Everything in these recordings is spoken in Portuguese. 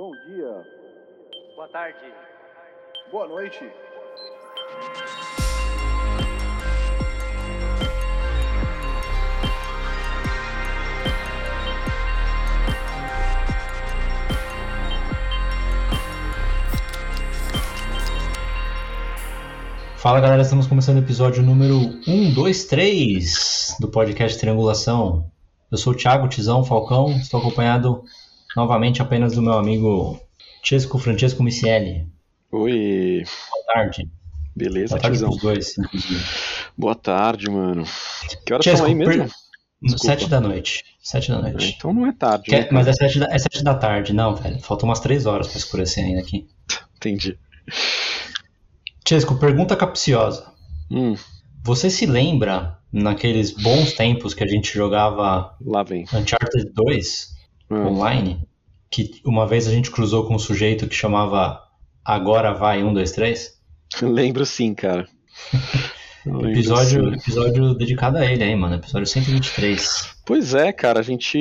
Bom dia. Boa tarde. Boa noite. Fala galera, estamos começando o episódio número 1, 2, 3 do podcast Triangulação. Eu sou o Thiago Tizão Falcão, estou acompanhado novamente apenas do meu amigo Chesco Francesco Micieli. Oi, Boa tarde. beleza, Boa tarde Tizão? dois. Boa tarde, mano. Que horas Chesco, são aí mesmo? per-. Sete da noite. Sete da noite. Então não é tarde, Que né? mas é sete, da, é sete da tarde, não, velho. Faltam umas três horas pra escurecer ainda aqui. Entendi. Chesco, pergunta capciosa. Hum, Você se lembra naqueles bons tempos que a gente jogava. Uncharted 2 Hum, online? Que uma vez a gente cruzou com um sujeito que chamava Agora Vai 1, 2, 3? Lembro sim, cara. Episódio, sim. episódio dedicado a ele aí, mano. Episódio 123. Pois é, cara, a gente.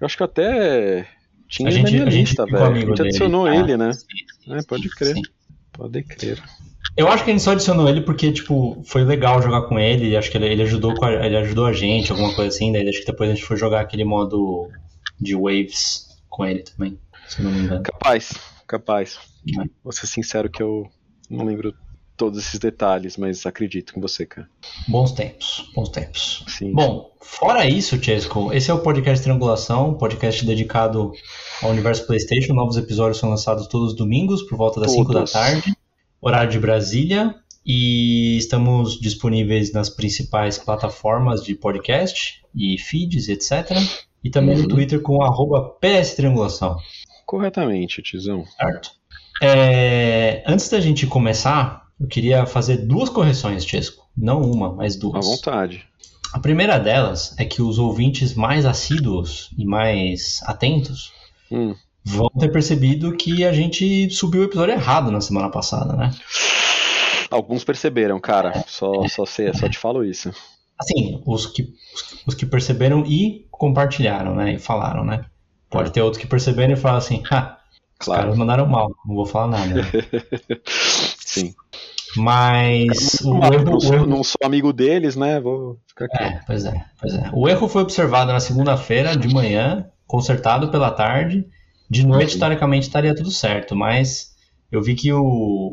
Eu acho que eu até tinha A ele na gente, minha a gente lista, velho. A gente dele. adicionou Ah, ele, né? sim, sim, É, pode crer. Pode crer. Eu acho que a gente só adicionou ele porque, tipo, foi legal jogar com ele. e Acho que ele, ele ajudou a- ele ajudou a gente, alguma coisa assim. Daí acho que depois a gente foi jogar aquele modo de waves com ele também, se não me engano. Capaz, capaz. É. Vou ser sincero que eu não lembro todos esses detalhes, mas acredito em você, cara. Bons tempos, bons tempos. Sim. Bom, fora isso, Chesco, esse é o podcast Triangulação, podcast dedicado ao universo PlayStation. Novos episódios são lançados todos os domingos, por volta das 5 da tarde, horário de Brasília. E estamos disponíveis nas principais plataformas de podcast e feeds, etc. E também no Uhum. Twitter com arroba PS Triangulação, Corretamente, Tizão. certo? É, antes da gente começar, eu queria fazer duas correções, Chesco. Não uma, mas À duas. vontade. A primeira delas é que os ouvintes mais assíduos e mais atentos Hum. vão ter percebido que a gente subiu o episódio errado na semana passada, né? Alguns perceberam, cara. Só, só, sei, só te falo isso. Assim, os que, os que perceberam e compartilharam, né? E falaram, né? Pode ter outros que perceberam e falaram assim, os Claro. caras mandaram mal, não vou falar nada. né?" Sim. Mas o Não, erro, não, o sou, erro não sou amigo deles, né? Vou ficar aqui. É, pois é, pois é. O erro foi observado na segunda-feira de manhã, consertado pela tarde. De noite, Uhum. teoricamente, estaria tudo certo, mas eu vi que o,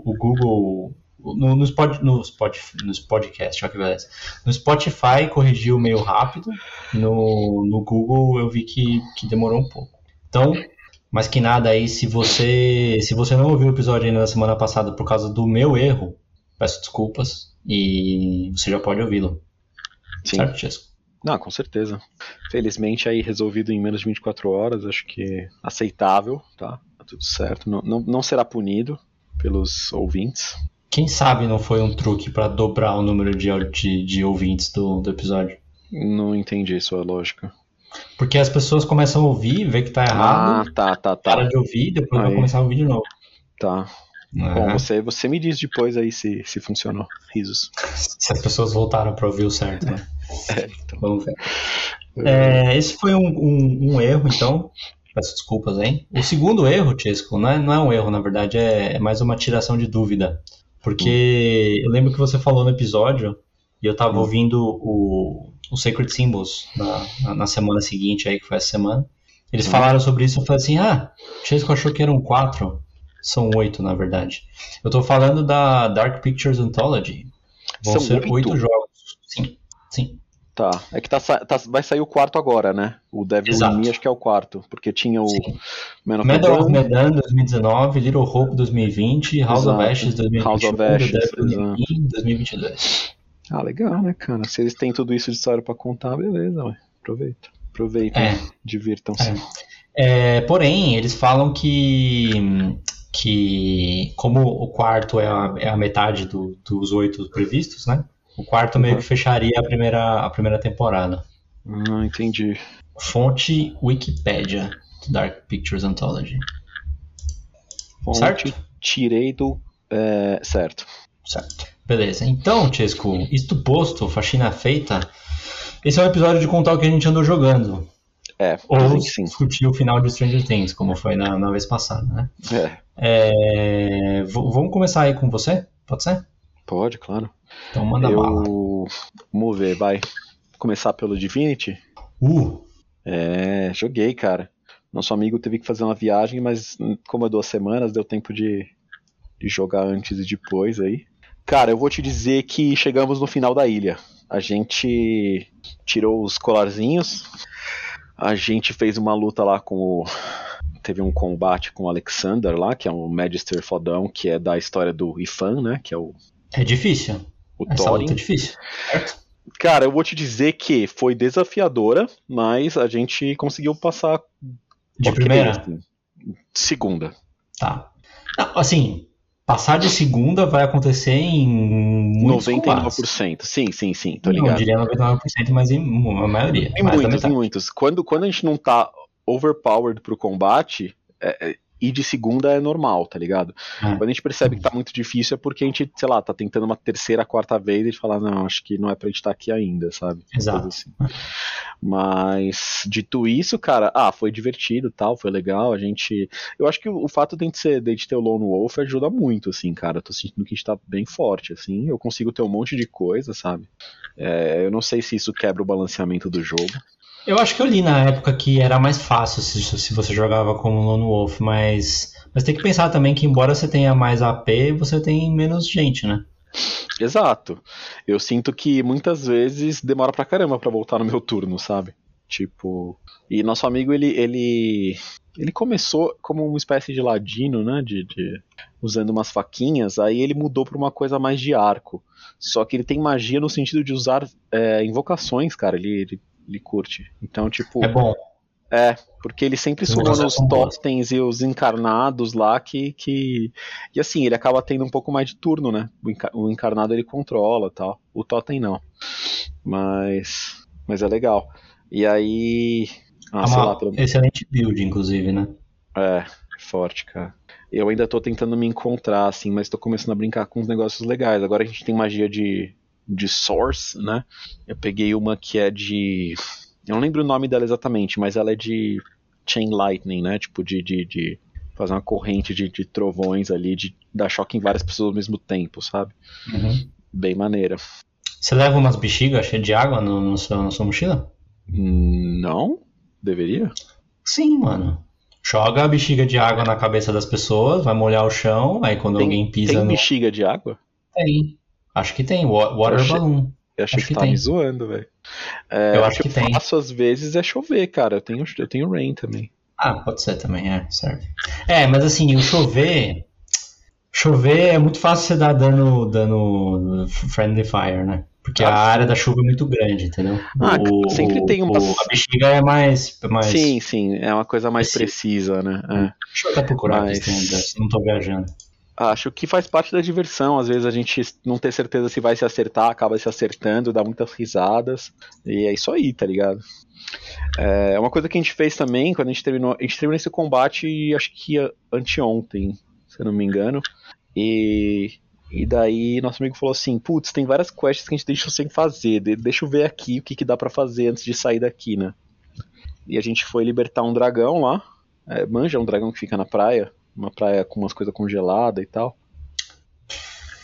o Google. No, no, Spot, no, Spot, que beleza. No Spotify corrigiu meio rápido, no, no Google eu vi que, que demorou um pouco. Então, mais que nada aí, se você se você não ouviu o episódio ainda na semana passada por causa do meu erro, peço desculpas e você já pode ouvi-lo. Certo, Chesco? Não, com certeza. Felizmente aí resolvido em menos de 24 horas, acho que aceitável, tá? Tá tudo certo. Não, não, não será punido pelos ouvintes. Quem sabe não foi um truque pra dobrar o número de, de, de ouvintes do, do episódio? Não entendi sua lógica. Porque as pessoas começam a ouvir, vê que tá Ah, errado, tá, tá, para tá. de ouvir, depois vai Aí. começar a ouvir de novo. Tá. né? Bom, você, você me diz depois aí se, se funcionou. Risos. Se as pessoas voltaram pra ouvir o certo, né? É, então. Vamos ver. É, esse foi um, um- um erro, então. Peço desculpas, hein? O segundo erro, Chesco, não é, não é um erro, na verdade, é, é mais uma tiração de dúvida. Porque eu lembro que você falou no episódio, e eu tava Hum. ouvindo o, o Sacred Symbols na, na, na semana seguinte, aí, que foi essa semana. Eles Hum. falaram sobre isso, eu falei assim, ah, Chesco achou que eram quatro. São oito, na verdade. Eu tô falando da Dark Pictures Anthology. Vão São ser oito jogos. Sim, sim. Tá. É que tá, tá- vai sair o quarto agora, né? O Devil Exato. Me acho que é o quarto. Porque tinha o Sim. Man of of Medan, Medan 2019, Little Hope 2020, House of Exato. Ashes 2021, House of Ashes, Devil in exato. Me 2022. Ah, legal, né, cara? Se eles têm tudo isso de história pra contar, beleza, ué. Aproveita. Aproveitem, É. divirtam-se. É, porém, eles falam que, que como o quarto é a, é a metade do- dos oito previstos, né? O quarto meio Uhum. que fecharia a primeira, a primeira temporada. Ah, entendi. Fonte Wikipedia, Dark Pictures Anthology. Fonte, Certo? tirei do. é, certo. Certo. Beleza. Então, Chesco, isto posto, faxina feita, esse é o episódio de contar o que a gente andou jogando. É, Ou discutir o final de Stranger Things, como foi na, na vez passada, né? É, É, vamos começar aí com você? Pode ser? pode, claro. Então manda bala. Eu. Vamos ver, vai. Começar pelo Divinity? Uh, É, joguei, cara. Nosso amigo teve que fazer uma viagem, mas como é duas semanas, deu tempo de, de jogar antes e depois aí. Cara, eu vou te dizer que chegamos no final da ilha. A gente tirou os colarzinhos, a gente fez uma luta lá com o. Teve um combate com o Alexander lá, que é um Magister fodão, que é da história do Ifan, né? Que é o, é difícil. O Essa Thorin. luta é difícil. Certo? Cara, eu vou te dizer que foi desafiadora, mas a gente conseguiu passar De primeira? assim. Segunda. Tá. Não, assim, passar de segunda vai acontecer em muitos combates. 99%. Sim, sim, sim, tô Não ligado. diria 99%, mas em uma maioria. Em muitos, em muitos. Quando, quando a gente não tá overpowered pro combate, é, ir de segunda é normal, tá ligado? É. Quando a gente percebe que tá muito difícil é porque a gente, sei lá, tá tentando uma terceira, quarta vez e a gente fala, não, acho que não é pra gente estar aqui ainda, sabe? Exato. Assim. Mas, dito isso, cara, ah, foi divertido tal, foi legal. A gente. Eu acho que o, o fato de a gente, ser, de a gente ter o Lone Wolf ajuda muito, assim, cara. Eu tô sentindo que a gente tá bem forte, assim. Eu consigo ter um monte de coisa, sabe? É, eu não sei se isso quebra o balanceamento do jogo. Eu acho que eu li na época que era mais fácil se, se você jogava como Lone Wolf, mas, mas tem que pensar também que embora você tenha mais AP, você tem menos gente, né? Exato. Eu sinto que muitas vezes demora pra caramba pra voltar no meu turno, sabe? Tipo. E nosso amigo, ele. ele... Ele começou como uma espécie de ladino, né? De, de- usando umas faquinhas, aí ele mudou pra uma coisa mais de arco. Só que ele tem magia no sentido de usar é, invocações, cara. Ele, ele, ele curte. Então, tipo. É bom. É, porque ele sempre sumou invocações os são boas. totens e os encarnados lá que, que. E assim, ele acaba tendo um pouco mais de turno, né? O, enca- o encarnado ele controla tal. O totem não. Mas. Mas é legal. E aí. Ah, é lá, pelo... excelente build, inclusive, né? É, forte, cara. Eu ainda tô tentando me encontrar, assim, mas tô começando a brincar com uns negócios legais. Agora a gente tem magia de. De Source, né? Eu peguei uma que é de. Eu não lembro o nome dela exatamente, mas ela é de Chain Lightning, né? Tipo, de, de, de fazer uma corrente de, de trovões ali, de dar choque em várias pessoas ao mesmo tempo, sabe? Uhum. Bem maneira. Você leva umas bexigas cheias de água no, no seu, na sua mochila? Não? Deveria? Sim, mano. Joga a bexiga de água na cabeça das pessoas, vai molhar o chão, aí quando Tem, alguém pisa tem no. bexiga de água? Tem. Acho que tem. wa- Water Eu achei- balloon. Eu achei Acho que, que tá me tem. zoando, velho. É, Eu o acho que eu tem. faço às vezes é chover, cara. Eu tenho, eu tenho rain também. Ah, pode ser também, é, serve. É, mas assim, o chover. Chover é muito fácil você dar dano, dano friendly fire, né? Porque a Ah, sim. área da chuva é muito grande, entendeu? Ah, sempre tem o- a bexiga é mais. mais... Sim, sim, é uma coisa mais Preciso. precisa, né? É. Deixa eu até procurar Mas- aqui, se não tô viajando. Acho que faz parte da diversão. Às vezes a gente não ter certeza se vai se acertar, acaba se acertando, dá muitas risadas. E é isso aí, tá ligado? É uma coisa que a gente fez também, quando a gente terminou. A gente terminou esse combate, acho que anteontem, se eu não me engano. E, e daí nosso amigo falou assim: Putz, tem várias quests que a gente deixou sem fazer. de- Deixa eu ver aqui o que, que dá pra fazer antes de sair daqui, né? E a gente foi libertar um dragão lá. É, manja, um dragão que fica na praia. Uma praia com umas coisas congeladas e tal.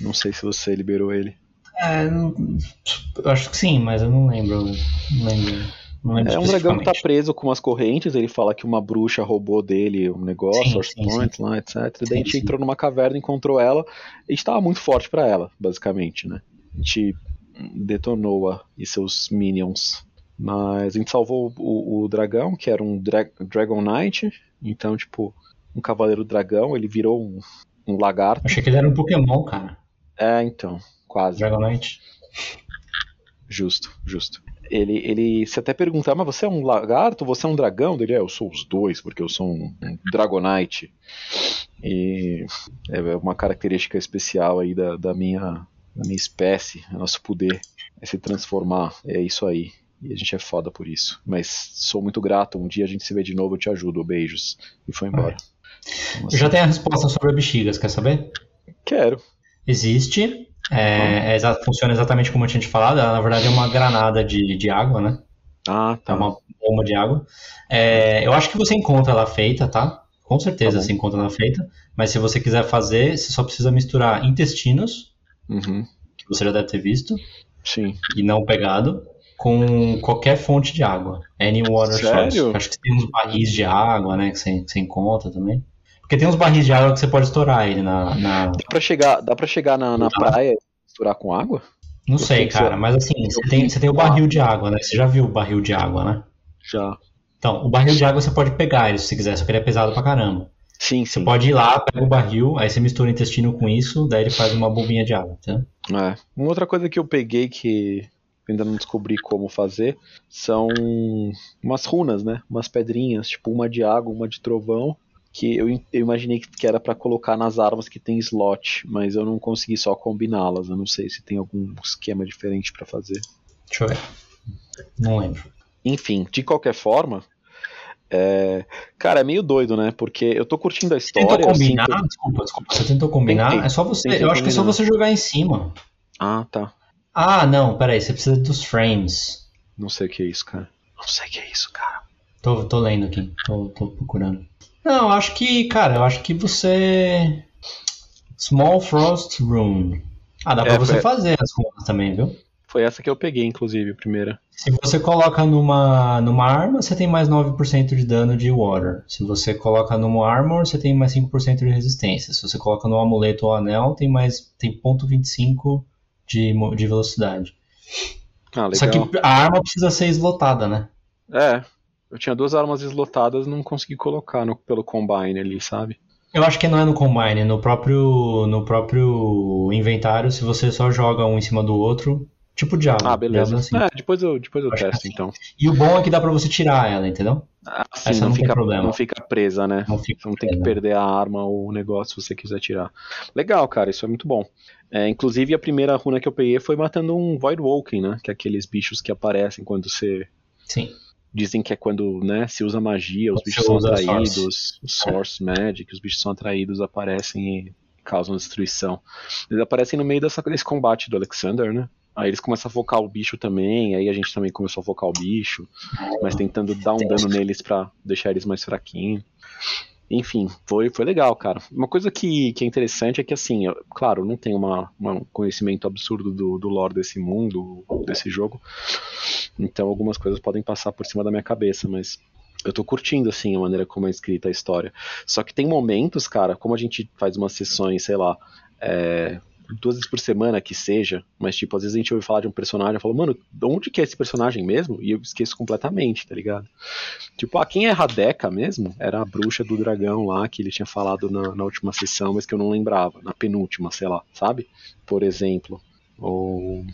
Não sei se você liberou ele. É, eu acho que sim, mas eu não lembro. Não lembro. Não lembro É um dragão que tá preso com umas correntes, ele fala que uma bruxa roubou dele um negócio, Sim, Source sim, Point lá, etc. Daí a Sim, gente sim. entrou numa caverna, encontrou ela, e estava muito forte pra ela, basicamente, né? A gente detonou-a e seus minions. Mas a gente salvou o, o dragão, que era um dra Dragon Knight, então, tipo, um cavaleiro dragão, ele virou um, um lagarto. Achei que ele era um Pokémon, cara. É, então, quase. Dragonite. Justo, justo. Ele, ele se até perguntar, mas você é um lagarto, você é um dragão? Ele é, eu sou os dois, porque eu sou um, um Dragonite. E é uma característica especial aí da, da minha, da minha espécie, é nosso poder é se transformar, é isso aí. E a gente é foda por isso. Mas sou muito grato, um dia a gente se vê de novo, eu te ajudo, beijos. E foi embora. Então, Eu já tenho a resposta sobre bexigas, quer saber? Quero. Existe. É, é funciona exatamente como eu tinha te falado. Ela, na verdade, é uma granada de, de água, né? Ah, É tá. uma bomba de água. É, eu acho que você encontra ela feita, tá? Com certeza Tá você encontra ela feita. Mas se você quiser fazer, você só precisa misturar intestinos, Uhum. que você já deve ter visto, Sim. e não pegado, com qualquer fonte de água. Any water Sério? source. Acho que tem uns barris de água, né? Que você, que você encontra também. Porque tem uns barris de água que você pode estourar ele na. na- Dá pra chegar, dá pra chegar na, na praia e misturar com água? Não Eu sei, cara, você- mas assim, você tem, você tem o barril de água, né? Você já viu o barril de água, né? Já. Então, o barril de água você pode pegar ele se você quiser, só que ele é pesado pra caramba. Sim, Você sim. pode ir lá, pega o barril, aí você mistura o intestino com isso, daí ele faz uma bombinha de água, tá? É. Uma outra coisa que eu peguei que ainda não descobri como fazer são umas runas, né? Umas pedrinhas, tipo uma de água, uma de trovão, que eu, eu imaginei que que era pra colocar nas armas que tem slot, mas eu não consegui só combiná-las. Eu não sei se tem algum esquema diferente pra fazer. Deixa eu ver. Não lembro. Enfim, de qualquer forma, é... cara, é meio doido, né? Porque eu tô curtindo a história. Tentou eu combinar? sinto- Desculpa, desculpa. Você tentou combinar? Tentei. É só você. Tentei eu acho que é só combinar. você jogar em cima. Ah, tá. Ah, não, peraí, você precisa dos frames. Não sei o que é isso, cara. Não sei o que é isso, cara. Tô, tô lendo aqui, tô, tô procurando. Não, eu acho que, cara, eu acho que você. Small Frost Rune. Ah, dá pra É, você foi- fazer as runas também, viu? Foi essa que eu peguei, inclusive, a primeira. Se você coloca numa, numa arma, você tem mais 9% de dano de water. Se você coloca numa armor, você tem mais 5% de resistência. Se você coloca no amuleto ou anel, tem mais tem ponto .25 de, de velocidade. Ah, legal. Só que a arma precisa ser eslotada, né? É, eu tinha duas armas eslotadas não consegui colocar no- pelo combine ali, sabe? Eu acho que não é no combine, é no próprio no próprio inventário, se você só joga um em cima do outro, tipo Diablo. Ah, beleza. Diablo é assim. É, depois eu, depois eu que testo, é assim. então. E o bom é que dá pra você tirar ela, entendeu? Ah, sim, Essa não, não fica, problema. não fica presa, né? Não fica Você não tem que perder a arma ou o negócio se você quiser tirar. Legal, cara, isso é muito bom. É, inclusive, a primeira runa que eu peguei foi matando um Void Walking, né? Que é aqueles bichos que aparecem quando você. Sim. Dizem que é quando né, se usa magia, os bichos são atraídos, Source Magic, os bichos são atraídos, aparecem e causam destruição. Eles aparecem no meio dessa, desse combate do Alexander, né? Aí eles começam a focar o bicho também, aí a gente também começou a focar o bicho, mas tentando dar um dano neles pra deixar eles mais fraquinhos. Enfim, foi, foi legal, cara. Uma coisa que, que é interessante é que, assim, eu- claro, não tenho uma, uma- um conhecimento absurdo do, do lore desse mundo, desse jogo, então algumas coisas podem passar por cima da minha cabeça, mas eu tô curtindo, assim, a maneira como é escrita a história. Só que tem momentos, cara, como a gente faz umas sessões, sei lá, é, duas vezes por semana que seja, mas tipo, às vezes a gente ouve falar de um personagem e fala, mano, de onde que é esse personagem mesmo? E eu esqueço completamente, tá ligado? Tipo, ah, quem é Radeka mesmo? Era a bruxa do dragão lá que ele tinha falado na, na última sessão, mas que eu não lembrava, na penúltima, sei lá, sabe? Por exemplo. Ou.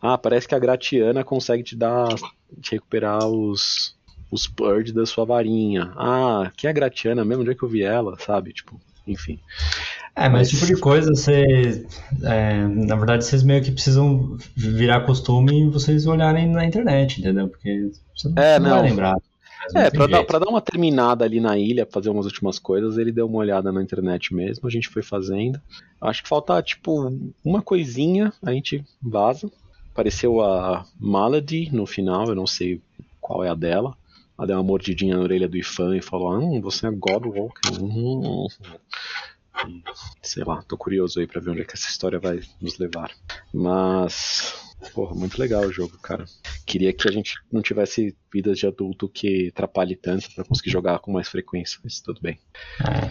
Ah, parece que a Gratiana consegue te dar. te recuperar os. os purge da sua varinha. Ah, quem é a Gratiana mesmo? Onde é que eu vi ela, sabe? Tipo, enfim. É, mas esse tipo de coisa, você, é, na verdade, vocês meio que precisam virar costume e vocês olharem na internet, entendeu? Porque você não, É, não não. vai lembrar. É, pra dar, pra dar uma terminada ali na ilha, fazer umas últimas coisas, ele deu uma olhada na internet mesmo, a gente foi fazendo. Acho que falta, tipo, uma coisinha, a gente vaza. Apareceu a Malady no final, eu não sei qual é a dela. Ela deu uma mordidinha na orelha do Ifan e falou: Hum, você é Godwalker. Hum. E, sei lá, tô curioso aí pra ver onde é que essa história vai nos levar. Mas. Porra, muito legal o jogo, cara. Queria que a gente não tivesse vidas de adulto que atrapalhe tanto pra conseguir jogar com mais frequência, mas tudo bem. É.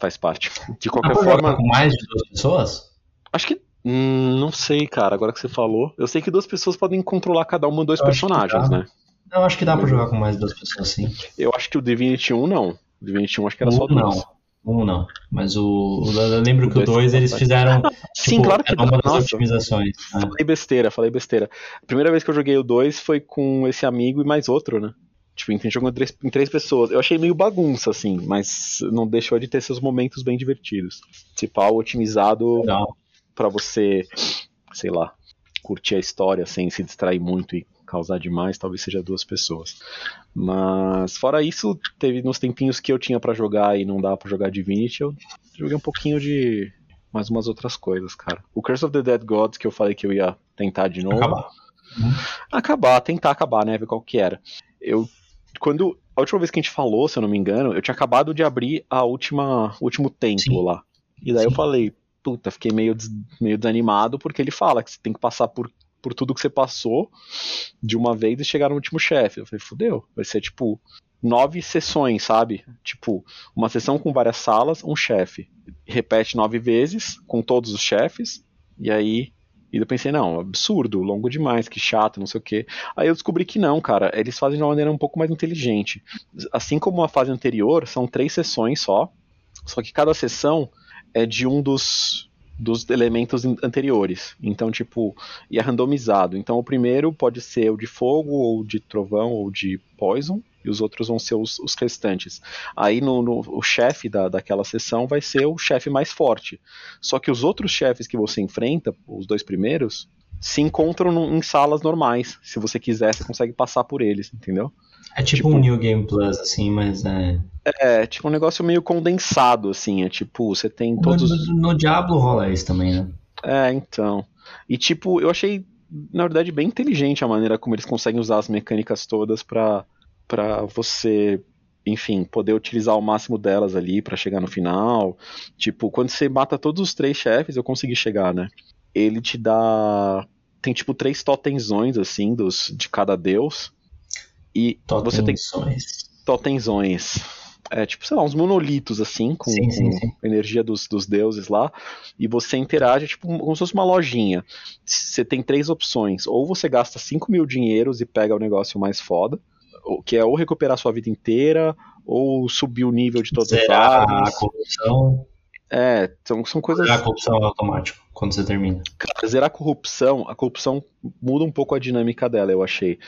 Faz parte. De qualquer jogar forma, com mais de duas pessoas? acho que. hum, não sei, cara, agora que você falou. Eu sei que duas pessoas podem controlar cada uma dois Eu personagens, né? Eu acho que dá pra jogar com mais de duas pessoas, sim. Eu acho que o Divinity 1 não. O Divinity 1 acho que era só Um duas. não. Um não. Mas o, eu lembro O que o dois 2 eles fizeram. Sim, tipo, claro que era uma das Nossa. otimizações. né? Falei besteira, falei besteira. A primeira vez que eu joguei o 2 foi com esse amigo e mais outro, né? Tipo, a gente jogou em três, em três pessoas. Eu achei meio bagunça, assim, mas não deixou de ter seus momentos bem divertidos. Algo otimizado pra você, sei lá, curtir a história sem se distrair muito e causar demais, talvez seja duas pessoas. Mas fora isso, teve nos tempinhos que eu tinha pra jogar e não dava pra jogar Divinity, eu joguei um pouquinho de mais umas outras coisas, cara. O Curse of the Dead Gods que eu falei que eu ia tentar de novo. Acabar. Uhum. Acabar, tentar acabar, né? Ver qual que era. Eu. Quando. A última vez que a gente falou, se eu não me engano, eu tinha acabado de abrir a última. último templo lá. E daí eu Sim. falei, puta, fiquei meio, des- meio desanimado, porque ele fala que você tem que passar por, por tudo que você passou de uma vez e chegar no último chefe. Eu falei, fudeu, vai ser tipo nove sessões, sabe? Tipo, uma sessão com várias salas, um chefe. Repete nove vezes com todos os chefes, e aí. E eu pensei, não, absurdo, longo demais, que chato, não sei o quê. Aí eu descobri que não, cara, eles fazem de uma maneira um pouco mais inteligente. Assim como a fase anterior, são três sessões só, só que cada sessão é de um dos, dos elementos anteriores. Então, tipo, e é randomizado. Então, o primeiro pode ser o de fogo, ou de trovão, ou de poison, e os outros vão ser os, os restantes. Aí, no, no- o chefe da, daquela sessão vai ser o chefe mais forte. Só que os outros chefes que você enfrenta, os dois primeiros, se encontram num- em salas normais. Se você quiser, você consegue passar por eles, entendeu? É tipo, Tipo- um New Game Plus, assim, mas é. É tipo um negócio meio condensado, assim. É tipo, você tem todos os. No, no Diablo rola isso também, né? É, então. E tipo, eu achei, na verdade, bem inteligente a maneira como eles conseguem usar as mecânicas todas pra, pra você, enfim, poder utilizar o máximo delas ali pra chegar no final. Tipo, quando você mata todos os três chefes, eu consegui chegar, né? Ele te dá. Tem tipo três totenzões, assim, dos, de cada deus. E você tem totenzões. É tipo, sei lá, uns monolitos assim, com, Sim, sim, com sim. energia dos, dos deuses lá, e você interage, tipo, como se fosse uma lojinha. Você tem três opções. Ou você gasta 5 mil dinheiros e pega o negócio mais foda, que é ou recuperar sua vida inteira, ou subir o nível de todas as Zerar a armas. corrupção. É, são, são coisas. Zerar a corrupção é automático quando você termina. Cara, zerar a corrupção, a corrupção muda um pouco a dinâmica dela, eu achei.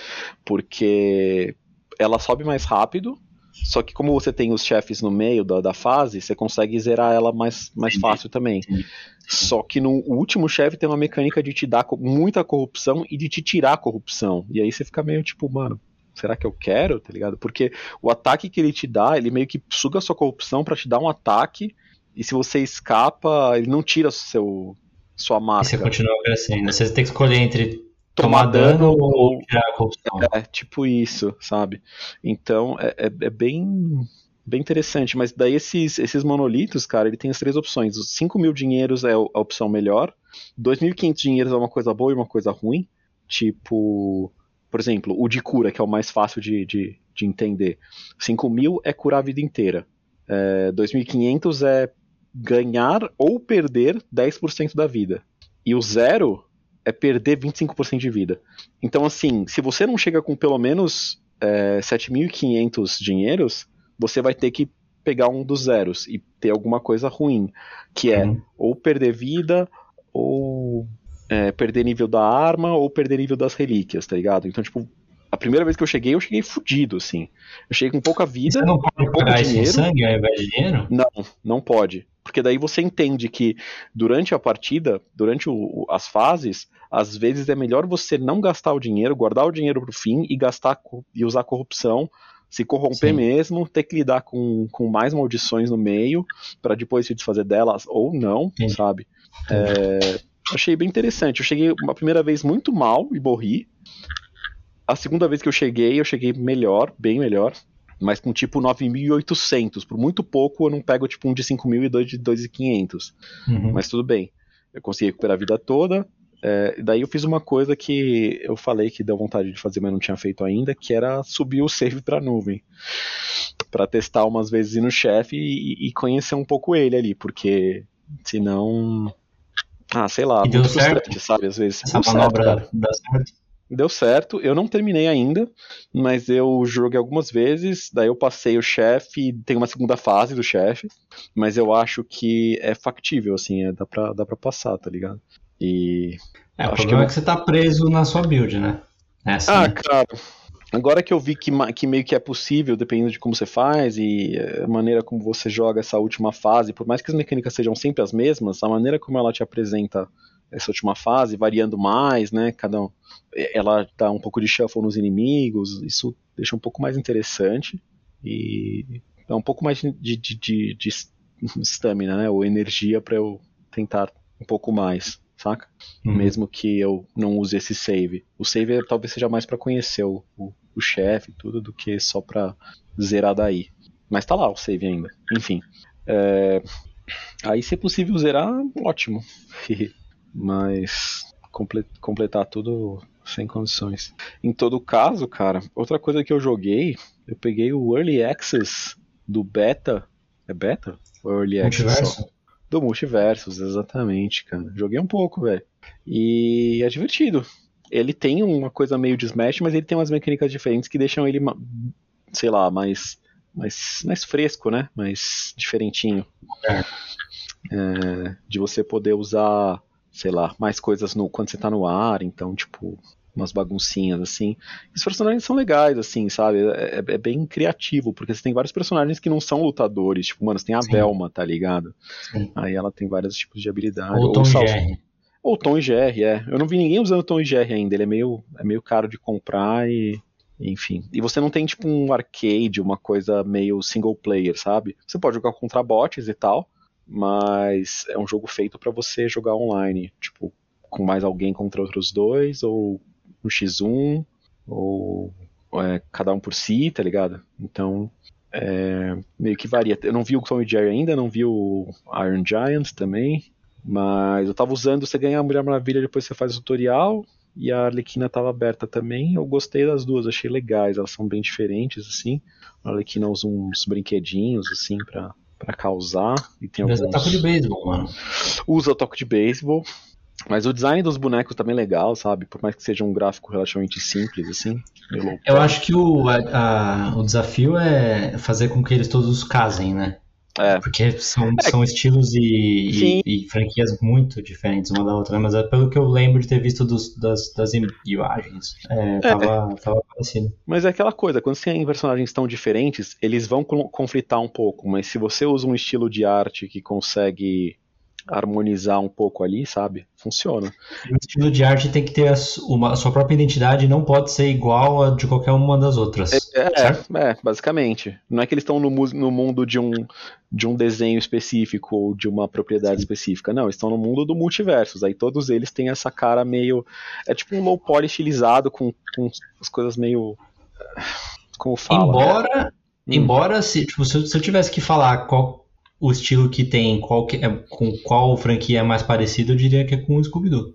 Porque ela sobe mais rápido, só que como você tem os chefes no meio da, da fase, você consegue zerar ela mais, mais Entendi. fácil também. Entendi. Só que no último chefe tem uma mecânica de te dar muita corrupção e de te tirar a corrupção. E aí você fica meio tipo, mano, será que eu quero, tá ligado? Porque o ataque que ele te dá, ele meio que suga a sua corrupção pra te dar um ataque, e se você escapa, ele não tira seu, sua E você máscara. continua crescendo. Você tem que escolher entre Tomar tomar dano dano ou tirar a corrupção. É, tipo isso, sabe? Então é, é, é bem, bem interessante. Mas daí esses, esses monolitos, cara, ele tem as três opções. Os 5 mil dinheiros é a opção melhor. 2.500 dinheiros é uma coisa boa e uma coisa ruim. Tipo, por exemplo, o de cura, que é o mais fácil de, de, de entender. 5 mil é curar a vida inteira. É, 2.500 é ganhar ou perder 10% da vida. E o zero é perder 25% de vida. Então, assim, se você não chega com pelo menos é, 7.500 dinheiros, você vai ter que pegar um dos zeros e ter alguma coisa ruim, que é Uhum. ou perder vida, ou é, perder nível da arma, ou perder nível das relíquias, tá ligado? Então, tipo, a primeira vez que eu cheguei, eu cheguei fudido, assim. Eu cheguei com pouca vida. Você não pode pouco pagar isso em dinheiro. sangue ao invés de dinheiro? Não, não pode. Porque daí você entende que durante a partida, durante o- o- as fases, às vezes é melhor você não gastar o dinheiro, guardar o dinheiro pro fim e gastar e usar corrupção, se corromper Sim. mesmo, ter que lidar com, com mais maldições no meio, pra depois se desfazer delas ou não, Entendi. sabe? É, achei bem interessante. Eu cheguei uma primeira vez muito mal e morri. A segunda vez que eu cheguei, eu cheguei melhor, bem melhor mas com tipo 9.800. Por muito pouco eu não pego tipo um de 5.000 e dois de 2.500. Uhum. Mas tudo bem. Eu consegui recuperar a vida toda. É, daí eu fiz uma coisa que eu falei que deu vontade de fazer, mas não tinha feito ainda, que era subir o save pra nuvem. Pra testar umas vezes ir no chefe e, e conhecer um pouco ele ali, porque senão. Ah, sei lá, E muito certo? sabe? Às vezes. Essa certo, manobra cara. dá certo? Deu certo, eu não terminei ainda, mas eu joguei algumas vezes, daí eu passei o chefe, tem uma segunda fase do chefe, mas eu acho que é factível, assim, é, dá, pra, dá pra passar, tá ligado? E. É, o Acho que problema eu- é que você tá preso na sua build, né? É assim, Ah, né? cara, agora que eu vi que, que meio que é possível, dependendo de como você faz e eh, a maneira como você joga essa última fase, por mais que as mecânicas sejam sempre as mesmas, a maneira como ela te apresenta essa última fase, variando mais, né? Cada um, ela dá um pouco de shuffle nos inimigos, isso deixa um pouco mais interessante e dá um pouco mais de, de, de, de stamina, né? Ou energia pra eu tentar um pouco mais. saca? Uhum. Mesmo que eu não use esse save. O save talvez seja mais pra conhecer o, o, o chefe e tudo do que só pra zerar daí. Mas tá lá o save ainda. Enfim. É, Aí, se é possível zerar, ótimo. Mas comple- completar tudo sem condições. Em todo caso, cara, outra coisa que eu joguei, eu peguei o Early Access do Beta. É Beta? Ou Early Access? só? Multiverso? Do Multiversos, exatamente, cara. Joguei um pouco, velho. E é divertido. Ele tem uma coisa meio de Smash, mas ele tem umas mecânicas diferentes que deixam ele, sei lá, mais, mais, mais fresco, né? Mais diferentinho. É. É, de você poder usar, sei lá, mais coisas no, quando você tá no ar, então, tipo, umas baguncinhas assim. E os personagens são legais, assim, sabe? É, é- é bem criativo, porque você tem vários personagens que não são lutadores. Tipo, mano, você tem a Sim. Velma, tá ligado? Sim. Aí ela tem vários tipos de habilidade. Ou Tom o Sal- Jerry. ou Tom e Jerry, é. Eu não vi ninguém usando Tom e Jerry ainda. Ele é meio, é meio caro de comprar e. Enfim. E você não tem, tipo, um arcade, uma coisa meio single player, sabe? Você pode jogar contra bots e tal, mas é um jogo feito pra você jogar online. Tipo, com mais alguém contra outros dois, ou no X1, ou é, cada um por si, tá ligado? Então. É, meio que varia. Eu não vi o Tom Jerry ainda, não vi o Iron Giant também. Mas eu tava usando, você ganha a Mulher Maravilha, depois você faz o tutorial. E a Arlequina tava aberta também. Eu gostei das duas, achei legais. Elas são bem diferentes, assim. A Arlequina usa uns brinquedinhos, assim, pra, pra causar. E tem Mas é alguns... taco de beisebol, mano. Usa o toque de beisebol. Mas o design dos bonecos também é legal, sabe? Por mais que seja um gráfico relativamente simples, assim. Eu acho que o, a- a- o desafio é fazer com que eles todos casem, né? É. Porque são, são estilos e, e, e franquias muito diferentes uma da outra, né? mas é pelo que eu lembro de ter visto dos, das, das imagens, é, tava, tava parecido. Mas é aquela coisa, quando você tem personagens tão diferentes, eles vão con- conflitar um pouco, mas se você usa um estilo de arte que consegue harmonizar um pouco ali, sabe? Funciona. O estilo de arte tem que ter a, uma, a sua própria identidade e não pode ser igual a de qualquer uma das outras. É, certo? é, basicamente. Não é que eles estão no, no mundo de um, de um desenho específico ou de uma propriedade específica. Não, eles estão no mundo do multiversos. Aí todos eles têm essa cara meio. É tipo um low poly estilizado com, com as coisas meio. Como fala? Embora, Hum. embora se, tipo, se, eu, se eu tivesse que falar qual o estilo que tem, qual que é, com qual franquia é mais parecido, eu diria que é com o Scooby-Doo.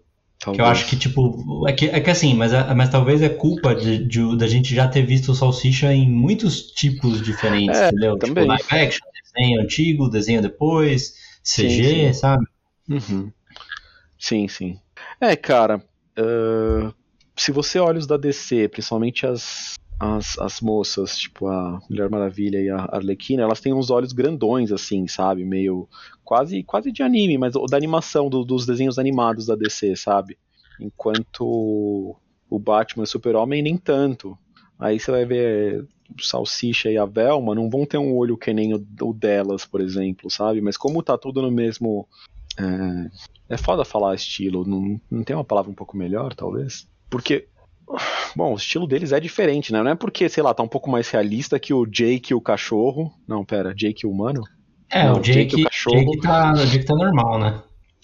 Que eu acho que, tipo, é que, é que assim, mas, é- mas talvez é culpa de, de- da gente já ter visto o Salsicha em muitos tipos diferentes, É, entendeu? também. Tipo, live action, desenho antigo, desenho depois, CG, Sim, sim. sabe? Uhum. Sim, sim. É, cara, ah, se você olha os da DC, principalmente as, as, as moças, tipo a Mulher Maravilha e a Arlequina, elas têm uns olhos grandões, assim, sabe? Meio. Quase, quase de anime, mas da animação, do- dos desenhos animados da DC, sabe? Enquanto o Batman e o Super-Homem nem tanto. Aí você vai ver o Salsicha e a Velma não vão ter um olho que nem o, o delas, por exemplo, sabe? Mas como tá tudo no mesmo. É, é foda falar estilo, não, não tem uma palavra um pouco melhor, talvez? Porque. Bom, o estilo deles é diferente, né? Não é porque, sei lá, tá um pouco mais realista que o Jake e o cachorro. Não, pera, Jake e o humano? É, Não, o Jake, Jake, o cachorro. Jake, tá, o Jake tá normal, né?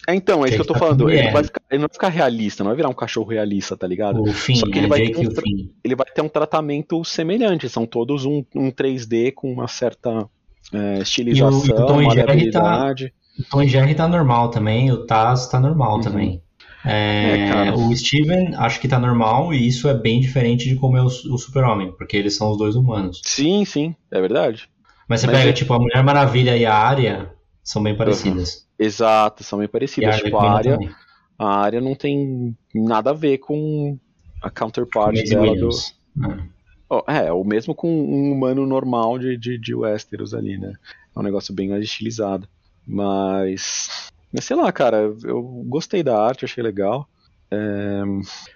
É, então, é isso que eu tô tá falando. Ele, é. vai ficar- ele não vai ficar realista, não vai virar um cachorro realista, tá ligado? O Finn, Só que ele né? vai um o. Ele vai ter um tratamento semelhante, são todos um, um 3D com uma certa é, estilização, E o Tom e Jerry tá- maleabilidade. O Tom e Jerry tá normal também, o Taz tá normal Uhum. também. É, É, o Steven acho que tá normal e isso é bem diferente de como é o, o Super-Homem, porque eles são os dois humanos. Sim, sim, é verdade. Mas você Mas pega, é- tipo, a Mulher Maravilha e a Arya são bem parecidas. Exato, são bem a parecidas. Tipo, a Arlequina área, também. a área não tem nada a ver com a counterpart dela do. Williams. É. Oh, é, o mesmo com um humano normal de, de, de Westeros ali, né? É um negócio bem mais estilizado. Mas. Mas sei lá, cara, eu gostei da arte, achei legal. É,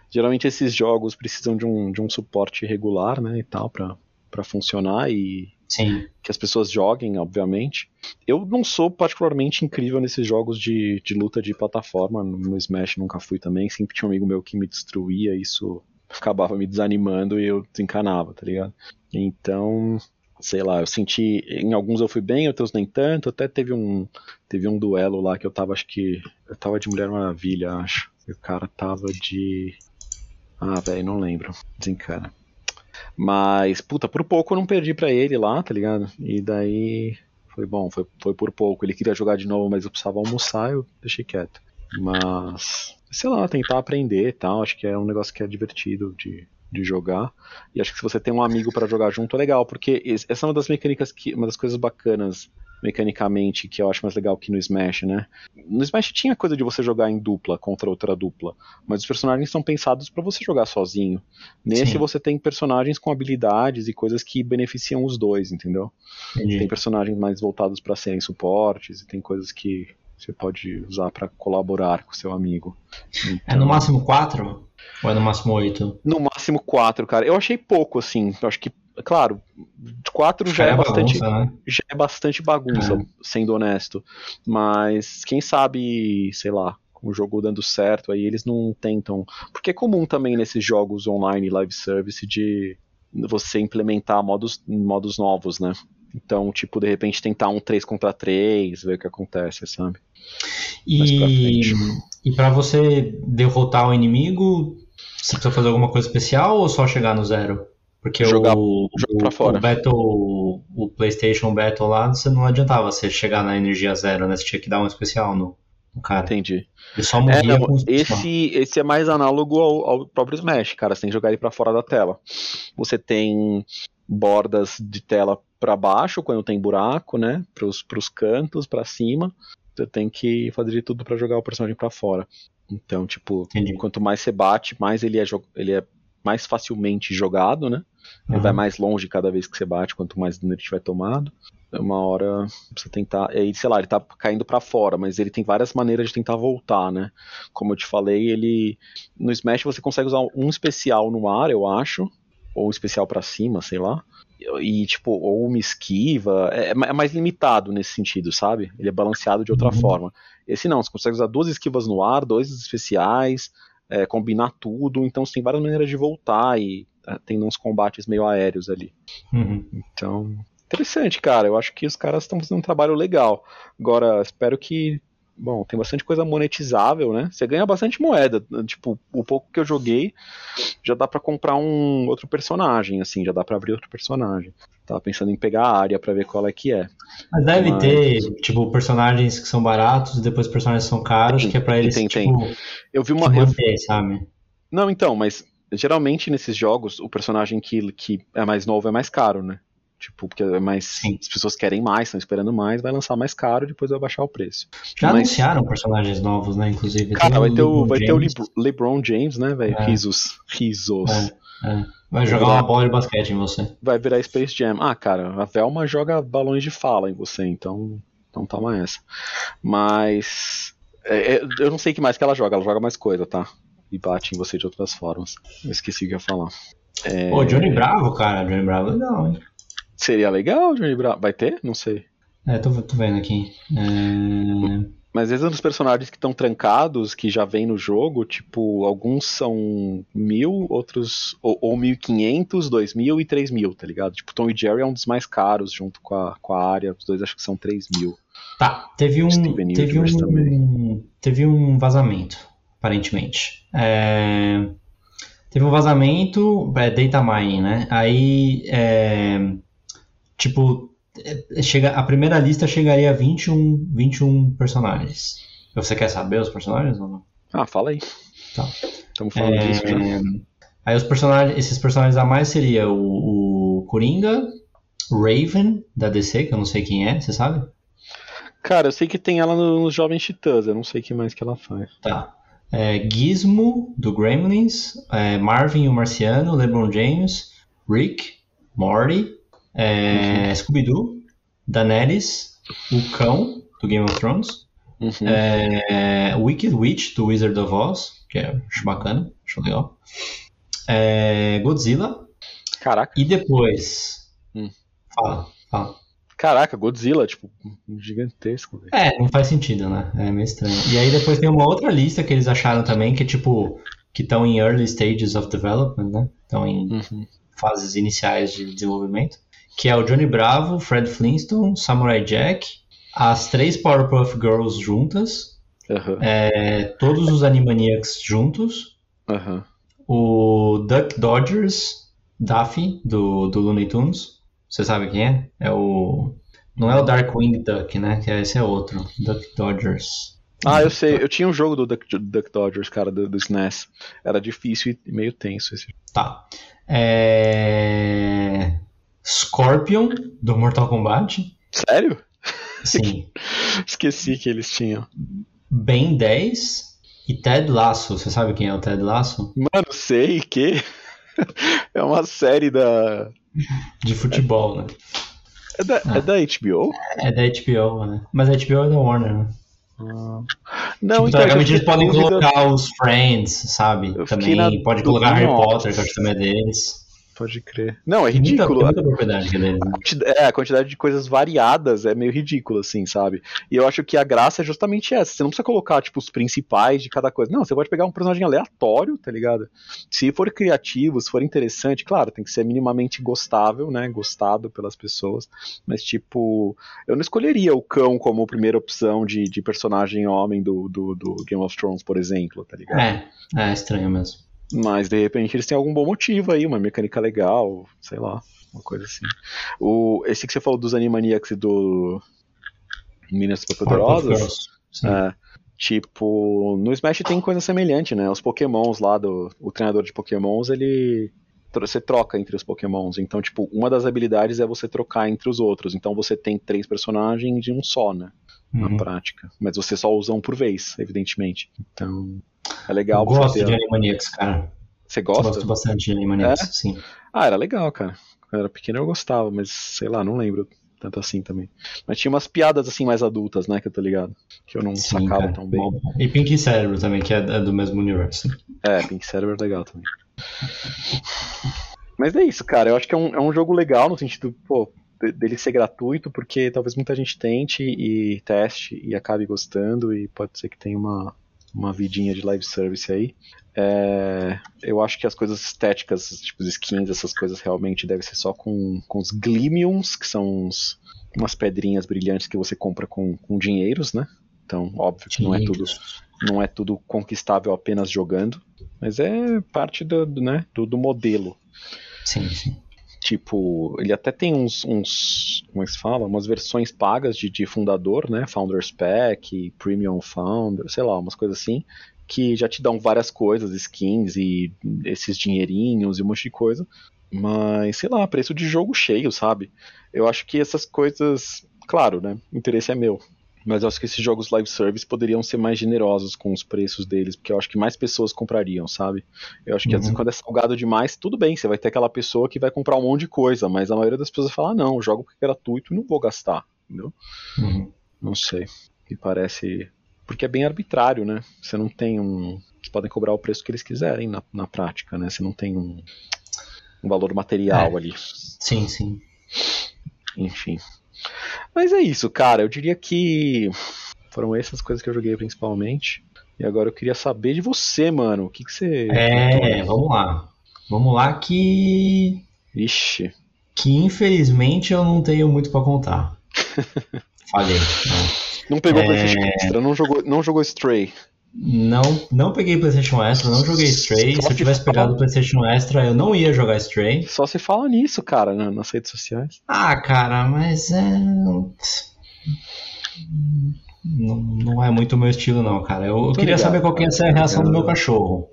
geralmente esses jogos precisam de um, de um suporte regular, né? E tal, pra, pra funcionar e Sim. que as pessoas joguem, obviamente. Eu não sou particularmente incrível nesses jogos de, de luta de plataforma. No Smash nunca fui também. Sempre tinha um amigo meu que me destruía, isso acabava me desanimando e eu desencanava, tá ligado? Então, sei lá, eu senti. Em alguns eu fui bem, outros nem tanto. Até teve um. Teve um duelo lá que eu tava, acho que. Eu tava de Mulher Maravilha, acho. E o cara tava de. Ah, velho, não lembro. Desencana. Mas, puta, por pouco eu não perdi pra ele lá, tá ligado? E daí. Foi bom, foi, foi por pouco. Ele queria jogar de novo, mas eu precisava almoçar, eu deixei quieto. Mas. Sei lá, tentar aprender e tal. Acho que é um negócio que é divertido de, de jogar. E acho que se você tem um amigo para jogar junto é legal, porque essa é uma das mecânicas que. uma das coisas bacanas mecanicamente que eu acho mais legal que no Smash, né? No Smash tinha coisa de você jogar em dupla contra outra dupla, mas os personagens são pensados para você jogar sozinho. Nesse Sim. você tem personagens com habilidades e coisas que beneficiam os dois, entendeu? Entendi. Tem personagens mais voltados para serem suportes e tem coisas que você pode usar para colaborar com seu amigo. Então... É no máximo quatro? Ou é no máximo oito? No máximo quatro, cara. Eu achei pouco, assim. Eu acho que, claro, quatro já, já é, é, bastante. Bagunça, né? Já é bastante bagunça, é. sendo honesto. Mas quem sabe, sei lá, com o jogo dando certo, aí eles não tentam. Porque é comum também nesses jogos online live service de você implementar modos, modos novos, né? Então, tipo, de repente tentar um 3 contra 3, ver o que acontece, sabe? E, e para você derrotar o inimigo, você precisa fazer alguma coisa especial ou só chegar no zero? Porque jogar, o, o, fora. o Battle, o PlayStation Battle lá, você não adiantava você chegar na energia zero, né? Você tinha que dar um especial no, no cara. Entendi. Ele só morria é, não, esse, esse é mais análogo ao, ao, próprio Smash, cara. Você tem que jogar ele para fora da tela. Você tem bordas de tela para baixo quando tem buraco, né? Para os cantos, para cima. Você tem que fazer de tudo para jogar o personagem para fora. Então, tipo, Entendi. quanto mais você bate, mais ele é, ele é mais facilmente jogado, né? Ele uhum. vai mais longe cada vez que você bate, quanto mais dano ele tiver tomado. Uma hora você tentar. Aí, sei lá, ele tá caindo para fora, mas ele tem várias maneiras de tentar voltar, né? Como eu te falei, ele. No Smash você consegue usar um especial no ar, eu acho. Ou um especial para cima, sei lá e tipo, ou uma esquiva, é, é, mais limitado nesse sentido, sabe? Ele é balanceado de outra uhum. forma. Esse não, você consegue usar duas esquivas no ar, dois especiais, é, combinar tudo, então você tem várias maneiras de voltar e é, tem uns combates meio aéreos ali. Uhum. Então, interessante, cara. Eu acho que os caras estão fazendo um trabalho legal. Agora, espero que Bom, tem bastante coisa monetizável, né? Você ganha bastante moeda. Tipo, o pouco que eu joguei já dá para comprar um outro personagem, assim, já dá para abrir outro personagem. Tava pensando em pegar a área para ver qual é que é. Mas deve Mas... ter, tipo, personagens que são baratos e depois personagens que são caros, tem, que é pra eles, tem, tipo, tem. Eu vi uma... Manter, eu... sabe? Não, então, mas geralmente nesses jogos, o personagem que, que é mais novo é mais caro, né? Tipo, porque é mais. Sim. As pessoas querem mais, estão esperando mais, vai lançar mais caro e depois vai baixar o preço. Já Mas, anunciaram personagens novos, né? Inclusive. Cara, vai, ter o, vai ter o LeBron James, né, velho? É. Risos. Risos. É, é. Vai jogar uma bola de basquete em você. Vai virar Space Jam. Ah, cara, a Velma joga balões de fala em você, então. Então toma essa. Mas. É, é, eu não sei o que mais que ela joga, ela joga mais coisa, tá? E bate em você de outras formas. Eu esqueci o que ia falar. É... Pô, Johnny Bravo, cara. Johnny Bravo é legal, hein? Seria legal, Johnny Bravo. Vai ter? Não sei. É, tô, tô vendo aqui. É... Mas às vezes os personagens que estão trancados, que já vem no jogo, tipo, alguns são mil, outros. Ou, ou 1500, 2000 e 3000, tá ligado? Tipo, Tom e Jerry é um dos mais caros junto com a, com a área. Os dois acho que são 3000. Tá, teve um. Teve um, também. teve um vazamento, aparentemente. É, teve um vazamento, é, data mining, né? Aí. É, Tipo, é, chega, a primeira lista chegaria a 21, 21 personagens. Você quer saber os personagens ou não? Ah, fala aí. Tá. Estamos falando é, disso já. Aí os personagens, esses personagens a mais seria o, o Coringa, Raven, da DC, que eu não sei quem é, você sabe? Cara, eu sei que tem ela nos Jovens Titãs, eu não sei o que mais que ela faz. Tá. É, Gizmo, do Gremlins, é, Marvin o Marciano, LeBron James, Rick, Morty, é, uhum. Scooby-Doo, Daenerys, o Cão, do Game of Thrones, uhum. é, Wicked Witch, do Wizard of Oz, que é, acho bacana, acho legal, é, Godzilla, Caraca. e depois... Hum. Fala, fala. Caraca, Godzilla, tipo, gigantesco. Véio. É, não faz sentido, né? É meio estranho. E aí depois tem uma outra lista que eles acharam também, que é tipo, que estão em early stages of development, né? Estão em uhum. fases iniciais de desenvolvimento que é o Johnny Bravo, Fred Flintstone, Samurai Jack, as três Powerpuff Girls juntas, é, todos os Animaniacs juntos, o Duck Dodgers, Daffy, do, do Looney Tunes. Você sabe quem é? É o. Não é o Darkwing Duck, né? Que esse é outro. Duck Dodgers. Ah, eu sei. Eu tinha um jogo do Duck, Duck Dodgers, cara, do, do SNES. Era difícil e meio tenso esse. Tá. É... Scorpion, do Mortal Kombat. Sério? Sim. Esqueci que eles tinham. Ben 10 e Ted Lasso. Você sabe quem é o Ted Lasso? Mano, sei que. É uma série da. De futebol, né? É da, Ah. é da HBO? É da HBO, né? Mas a HBO é da Warner, né? Não, tipo, então. teoricamente eles podem dúvida- colocar os Friends, sabe? Eu Também pode colocar Harry. Potter, que eu acho que também é deles. Pode crer. Não, é Tem muita, ridículo. tem muita propriedade é né? quantida- É, a quantidade de coisas variadas é meio ridícula, assim, sabe? E eu acho que a graça é justamente essa. Você não precisa colocar, tipo, os principais de cada coisa. Não, você pode pegar um personagem aleatório, tá ligado? Se for criativo, se for interessante, claro, tem que ser minimamente gostável, né? Gostado pelas pessoas. Mas, tipo, eu não escolheria o cão como primeira opção de, de personagem homem do, do, do Game of Thrones, por exemplo, tá ligado? É, é estranho mesmo. Mas de repente eles têm algum bom motivo aí, uma mecânica legal, sei lá, uma coisa assim. O, esse que você falou dos Animaniacs e do Girls. Sim. é, tipo, no Smash tem coisa semelhante, né? Os Pokémons lá do o treinador de Pokémons, ele você troca entre os Pokémons. Então, tipo, uma das habilidades é você trocar entre os outros. Então você tem três personagens de um só, né? Na Uhum. prática. Mas você só usa um por vez, evidentemente. Então, é Eu legal gosto você ter. de Animaniacs, cara. Você Eu gosta? gosto bastante de Animaniacs, É? sim. Ah, era legal, cara. Quando eu era pequeno eu gostava, mas sei lá, não lembro tanto assim também. Mas tinha umas piadas assim mais adultas, né, que eu tô ligado. Que eu não Sim, sacava cara. tão bem. Bom. E Pink Cérebro também, que é é do mesmo universo. É, Pink Cérebro é legal também. Mas é isso, cara. Eu acho que é um, é um jogo legal no sentido, pô, de- dele ser gratuito, porque talvez muita gente tente e teste e acabe gostando, e pode ser que tenha uma, uma vidinha de live service aí. É, eu acho que as coisas estéticas, tipo os skins, essas coisas realmente devem ser só com, com os Gleamions, que são uns, umas pedrinhas brilhantes que você compra com, com dinheiros, né? Então, óbvio que não é tudo não é tudo conquistável apenas jogando, mas é parte do, do, né, do, do modelo. Sim, sim. Tipo, ele até tem uns, uns como é que se fala? Umas versões pagas de, de fundador, né? Founder's Pack, Premium Founder, sei lá, umas coisas assim, que já te dão várias coisas, skins e esses dinheirinhos e um monte de coisa. Mas, sei lá, preço de jogo cheio, sabe? Eu acho que essas coisas, claro, né? O interesse é meu. Mas eu acho que esses jogos live service poderiam ser mais generosos com os preços deles, porque eu acho que mais pessoas comprariam, sabe? Eu acho que às vezes Uhum. quando é salgado demais, tudo bem, você vai ter aquela pessoa que vai comprar um monte de coisa, mas a maioria das pessoas vai falar, ah, não, eu jogo porque é gratuito e não vou gastar, entendeu? Uhum. Não sei. Me parece. Porque é bem arbitrário, né? Você não tem um. Eles podem cobrar o preço que eles quiserem na, na prática, né? Você não tem um, um valor material É. ali. Sim, sim. Enfim. Mas é isso, cara. Eu diria que foram essas coisas que eu joguei principalmente. E agora eu queria saber de você, mano. O que, que você. É, vamos lá. Vamos lá que. Ixi. Que infelizmente eu não tenho muito pra contar. Falei. né? Não pegou É. PlayStation Extra, não jogou, não jogou Stray. Não, não peguei PlayStation Extra, não joguei Stray. Só Se eu se tivesse fala- pegado o PlayStation Extra, eu não ia jogar Stray. Só se fala nisso, cara, na- nas redes sociais. Ah, cara, mas é. Não, não é muito o meu estilo, não, cara. Eu, eu queria ligado, saber qual que ia ser a reação do meu cachorro.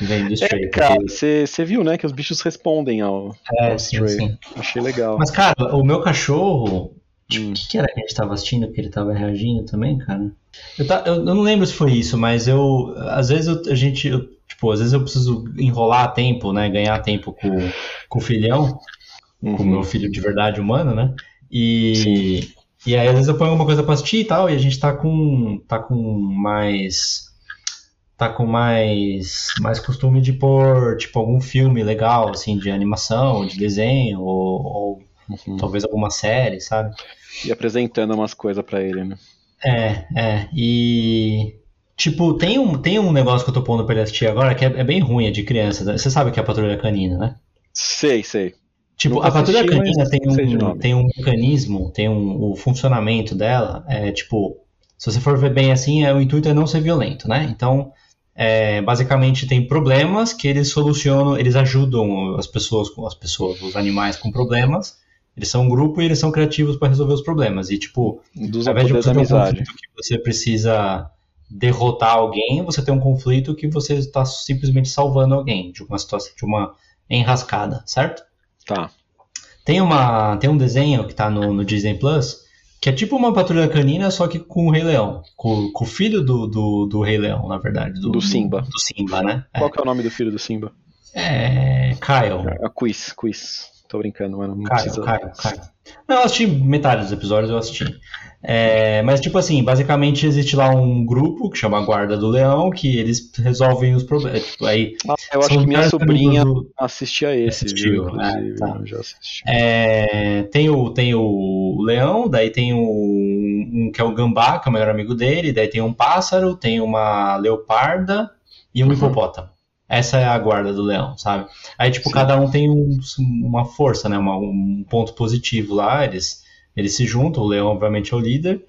Vendo Stray. É, cara, porque- você viu, né, que os bichos respondem ao, É, ao sim, Stray. sim. Achei legal. Mas, cara, o meu cachorro. Tipo, Hum. o que, que era que a gente tava assistindo que ele tava reagindo também, cara? Eu, tá, eu, eu não lembro se foi isso, mas eu. Às vezes eu- a gente. eu, tipo, às vezes eu preciso enrolar tempo, né? Ganhar tempo com, com o filhão, com o Uhum. meu filho de verdade humano, né? E. E aí, às vezes eu ponho alguma coisa pra assistir e tal, e a gente tá com. tá com mais. tá com mais. mais costume de pôr, tipo, algum filme legal, assim, de animação, de desenho, ou, ou Uhum. talvez alguma série, sabe? E apresentando umas coisas pra ele, né? É, é. E. Tipo, tem um, tem um negócio que eu tô pondo pra ele assistir agora que é, é bem ruim, é de criança. Você sabe que é a Patrulha Canina, né? Sei, sei. Tipo, Nunca a patrulha assisti, canina tem um, tem um mecanismo, tem um, o funcionamento dela, é tipo, se você for ver bem assim, é, o intuito é não ser violento, né? Então, é, basicamente tem problemas que eles solucionam, eles ajudam as pessoas, com as pessoas, os animais com problemas. Eles são um grupo e eles são criativos para resolver os problemas. E tipo, Dos ao invés de você ter um conflito que você precisa derrotar alguém, você tem um conflito que você está simplesmente salvando alguém de uma situação, de uma enrascada, certo? Tá. Tem, uma, tem um desenho que tá no, no Disney Plus, que é tipo uma patrulha canina, só que com o Rei Leão. Com, com o filho do, do, do Rei Leão, na verdade. Do, Do Simba. Do, Simba, né? Qual que é o nome do filho do Simba? É. é Kyle. É Quiz, Quiz. Tô brincando, mano. Não precisa. Kyle, Kyle. Não, eu assisti metade dos episódios, eu assisti. É, mas, tipo assim, basicamente existe lá um grupo que chama Guarda do Leão, que eles resolvem os problemas. Tipo, aí, Ah, eu acho que minha sobrinha do- assistia esse, Assistiu, viu? Inclusive, é, tá. já assisti. É, tem, o, tem o leão, daí tem o, um que é o gambá, que é o melhor amigo dele, daí tem um pássaro, tem uma leoparda e um Uhum. hipopótamo. Essa é a guarda do leão, sabe? Aí, tipo, Sim. cada um tem um- uma força, né? Uma- um ponto positivo lá, eles, eles se juntam, o leão, obviamente, é o líder.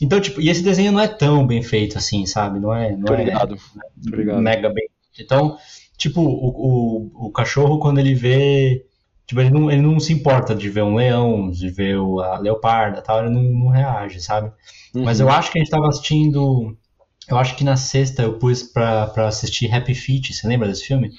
Então, tipo, e esse desenho não é tão bem feito assim, sabe? Não é, não é ligado. Tô ligado. mega bem. Então, tipo, o, o, o cachorro, quando ele vê. Tipo, ele não, ele não se importa de ver um leão, de ver a leoparda e tal, ele não, não reage, sabe? Mas Uhum. eu acho que a gente tava assistindo. Eu acho que na sexta eu pus pra, pra assistir Happy Feet. Você lembra desse filme?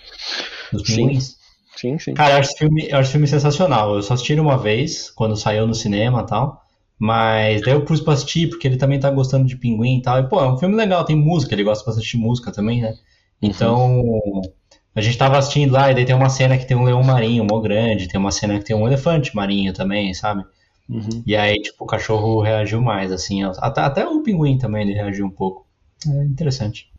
Dos pinguins? Sim, sim. Cara, eu acho esse filme, eu acho esse filme sensacional. Eu só assisti ele uma vez, quando saiu no cinema e tal. Mas daí eu pus pra assistir, porque ele também tá gostando de pinguim e tal. E, pô, é um filme legal, tem música, ele gosta bastante de música também, né? Então, a gente tava assistindo lá, e daí tem uma cena que tem um leão marinho, mó grande, tem uma cena que tem um elefante marinho também, sabe? Uhum. E aí, tipo, o cachorro reagiu mais, assim. Até, até o pinguim também ele reagiu um pouco. É interessante.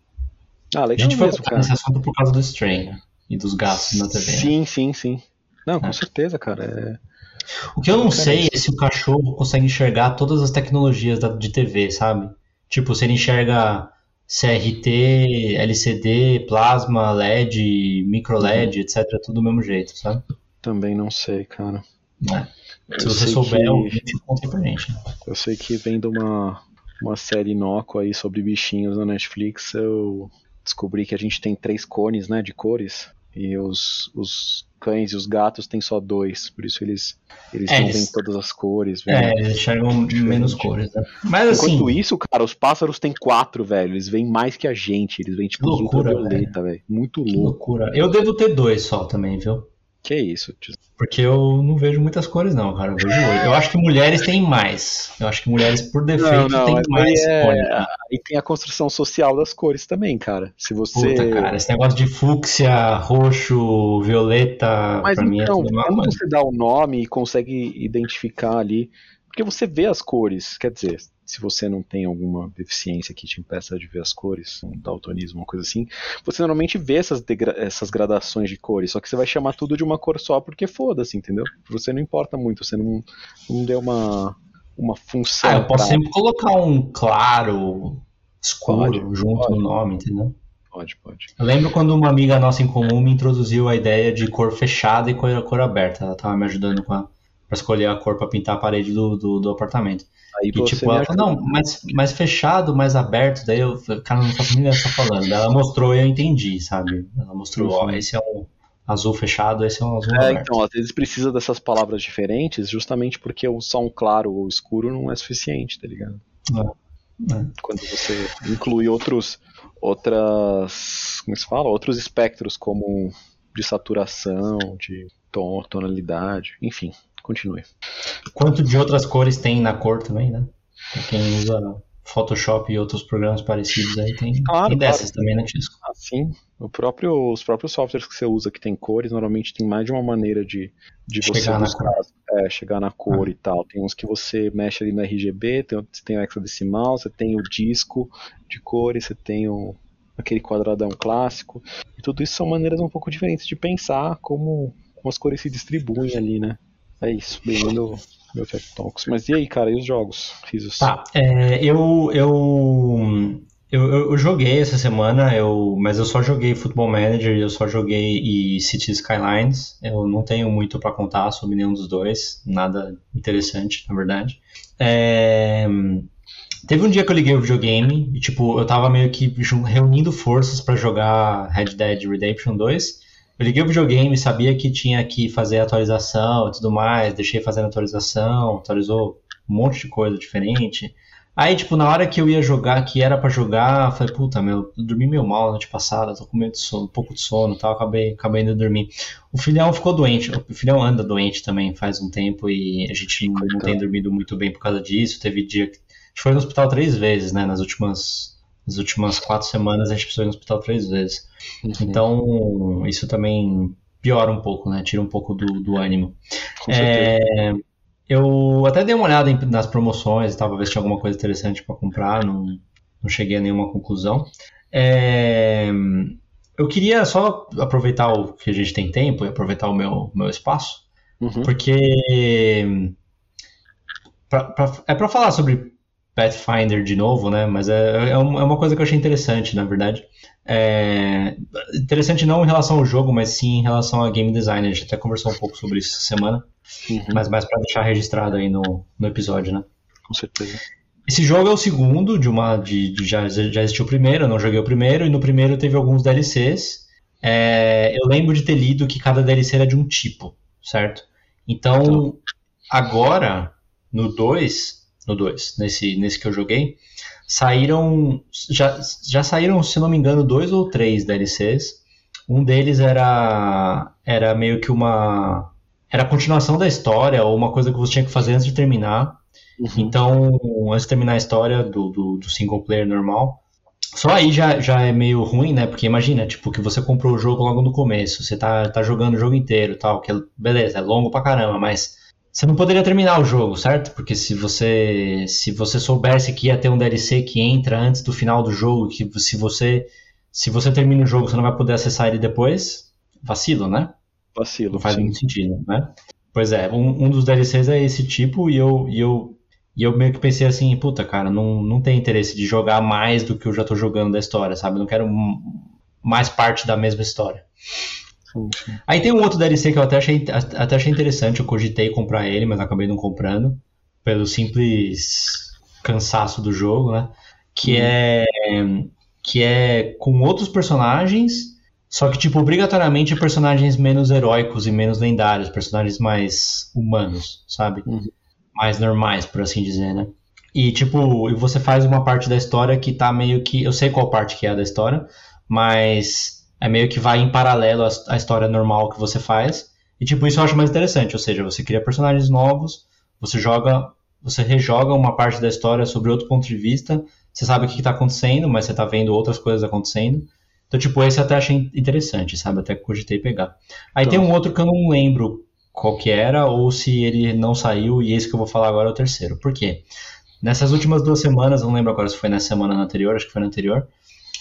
Ah, A legal gente foi mesmo, cara. nesse assunto por causa do Stray, né? E dos gatos na TV. né? Sim, sim, sim. Não, com É. certeza, cara. É... O que eu não sei é se o cachorro consegue enxergar todas as tecnologias da- de TV, sabe? Tipo, se ele enxerga CRT, LCD, plasma, LED, micro LED, etc, tudo do mesmo jeito, sabe? Também não sei, cara. É. Se Eu você souber, que- conta pra gente. né? Eu sei que vendo uma, uma série inócua aí sobre bichinhos na Netflix, eu descobri que a gente tem três cones, né, de cores. E os, os cães e os gatos têm só dois, por isso eles, eles É, não veem todas as cores. veem- É, eles enxergam menos cores, né? Mas assim, Enquanto isso, cara, os pássaros têm quatro, velho. Eles veem mais que a gente. Eles veem, tipo, Que loucura, ultravioleta, velho. Muito que louco. loucura. Eu devo ter dois só também, viu? Que isso, tio? Porque eu não vejo muitas cores, não, cara. Eu vejo oito. Eu acho que mulheres têm mais. Eu acho que mulheres, por defeito, têm mas mais aí é- cores. Aí tem a construção social das cores também, cara. Se você. Puta, cara, esse negócio de fúcsia, roxo, violeta, Mas pra mim é então, tudo quando você dá o nome e consegue identificar ali, porque você vê as cores, quer dizer, se você não tem alguma deficiência que te impeça de ver as cores, um daltonismo, uma coisa assim, você normalmente vê essas, essas gradações de cores, só que você vai chamar tudo de uma cor só porque foda-se, entendeu? Você não importa muito, você não, não deu uma, uma função. Ah, eu posso pra- sempre colocar um claro, escuro, Pode, junto pode. no nome, entendeu? Pode, pode. Eu lembro quando uma amiga nossa em comum me introduziu a ideia de cor fechada e cor, cor aberta. Ela tava me ajudando com a, pra escolher a cor pra pintar a parede do, do, do apartamento. Aí E você tipo, ela falou, não, mais, mais fechado, mais aberto. Daí eu, cara, não faço nem ideia que tá falando. Ela mostrou e eu entendi, sabe? Ela mostrou, ó, Uhum. esse é um azul fechado, esse é um azul É, aberto. então, às vezes precisa dessas palavras diferentes justamente porque o só um claro ou escuro não é suficiente, tá ligado? É. Quando você inclui outros, outras, como se fala? Outros espectros como de saturação, de tom, tonalidade, enfim, continue. Quanto de outras cores tem na cor também, né? Pra quem usa Photoshop e outros programas parecidos aí, tem, Claro, tem dessas claro. também, né, Tisco? Assim, o próprio, os próprios softwares que você usa que tem cores, normalmente tem mais de uma maneira de, de você Chegar na buscar, é, chegar na cor e tal. Tem uns que você mexe ali no RGB, tem, que tem o hexadecimal, você tem o disco de cores, você tem o, aquele quadradão clássico. E tudo isso são maneiras um pouco diferentes de pensar como, como as cores se distribuem ali, né? É isso, bem-vindo meu Tech Talks. Mas e aí, cara, e os jogos? Fiz os... Tá, é, eu, eu, Eu, eu, joguei essa semana, eu, mas eu só joguei Football Manager eu só joguei e City Skylines. Eu não tenho muito para contar sobre nenhum dos dois, nada interessante, na verdade. É, teve um dia que eu liguei o videogame e, tipo, eu tava meio que reunindo forças para jogar Red Dead Redemption 2. Eu liguei o videogame, sabia que tinha que fazer atualização e tudo mais, deixei fazendo atualização, atualizou um monte de coisa diferente. Aí, tipo, na hora que eu ia jogar, que era para jogar, eu falei, puta, meu, eu dormi meio mal na noite passada, tô com medo de sono, um pouco de sono e tal, acabei, acabei indo dormir. O filhão ficou doente, o filhão anda doente também faz um tempo e a gente não, não tem dormido muito bem por causa disso. Teve dia que. A gente foi no hospital três vezes, né, nas últimas, nas últimas quatro semanas a gente precisou ir no hospital três vezes. Uhum. Então, isso também piora um pouco, né, tira um pouco do, do ânimo. Com é, eu até dei uma olhada em, nas promoções e tal, pra ver se tinha alguma coisa interessante para comprar, não, não cheguei a nenhuma conclusão. É, eu queria só aproveitar o que a gente tem tempo e aproveitar o meu, meu espaço, uhum. porque pra, pra, é para falar sobre Pathfinder de novo, né? Mas é, é, é, uma coisa que eu achei interessante, na verdade. É, interessante não em relação ao jogo, mas sim em relação a game design. A gente até conversou um pouco sobre isso essa semana. Uhum. Mas mais para deixar registrado aí no, no episódio, né? Com certeza. Esse jogo é o segundo de uma. De, de já, já existiu o primeiro, eu não joguei o primeiro, e no primeiro teve alguns DLCs. É, eu lembro de ter lido que cada DLC era de um tipo, certo? Então, então. agora, no 2, no 2, nesse, nesse que eu joguei, saíram. Já, já saíram, se não me engano, dois ou três DLCs. Um deles era, era meio que uma era a continuação da história, ou uma coisa que você tinha que fazer antes de terminar. Uhum. Então, antes de terminar a história do, do, do, single player normal, só aí já, já é meio ruim, né? Porque imagina, tipo, que você comprou o jogo logo no começo, você tá, tá jogando o jogo inteiro tal, que é, beleza, é longo pra caramba, mas você não poderia terminar o jogo, certo? Porque se você se você soubesse que ia ter um DLC que entra antes do final do jogo, que se você se você termina o jogo, você não vai poder acessar ele depois, vacilo, né? Vacilo. Não faz sim. muito sentido, né? Pois é, um, um dos DLCs é esse tipo e eu, e eu, e eu meio que pensei assim, puta, cara, não, não tem interesse de jogar mais do que eu já tô jogando da história, sabe? Eu não quero mais parte da mesma história. Sim, sim. Aí tem um outro DLC que eu até achei, até achei interessante, eu cogitei comprar ele, mas acabei não comprando, pelo simples cansaço do jogo, né? Que hum. é que é com outros personagens só que, tipo, obrigatoriamente personagens menos heróicos e menos lendários, personagens mais humanos, sabe? Uhum. Mais normais, por assim dizer, né? E, tipo, você faz uma parte da história que tá meio que. Eu sei qual parte que é da história, mas é meio que vai em paralelo à, história normal que você faz. E, tipo, isso eu acho mais interessante. Ou seja, você cria personagens novos, você joga. Você rejoga uma parte da história sobre outro ponto de vista. Você sabe o que, está acontecendo, mas você está vendo outras coisas acontecendo. Então, tipo, esse eu até achei interessante, sabe? Até cogitei pegar. Aí então. tem um outro que eu não lembro qual que era, ou se ele não saiu, e esse que eu vou falar agora é o terceiro. Por quê? Nessas últimas duas semanas, não lembro agora se foi na semana anterior, acho que foi na anterior,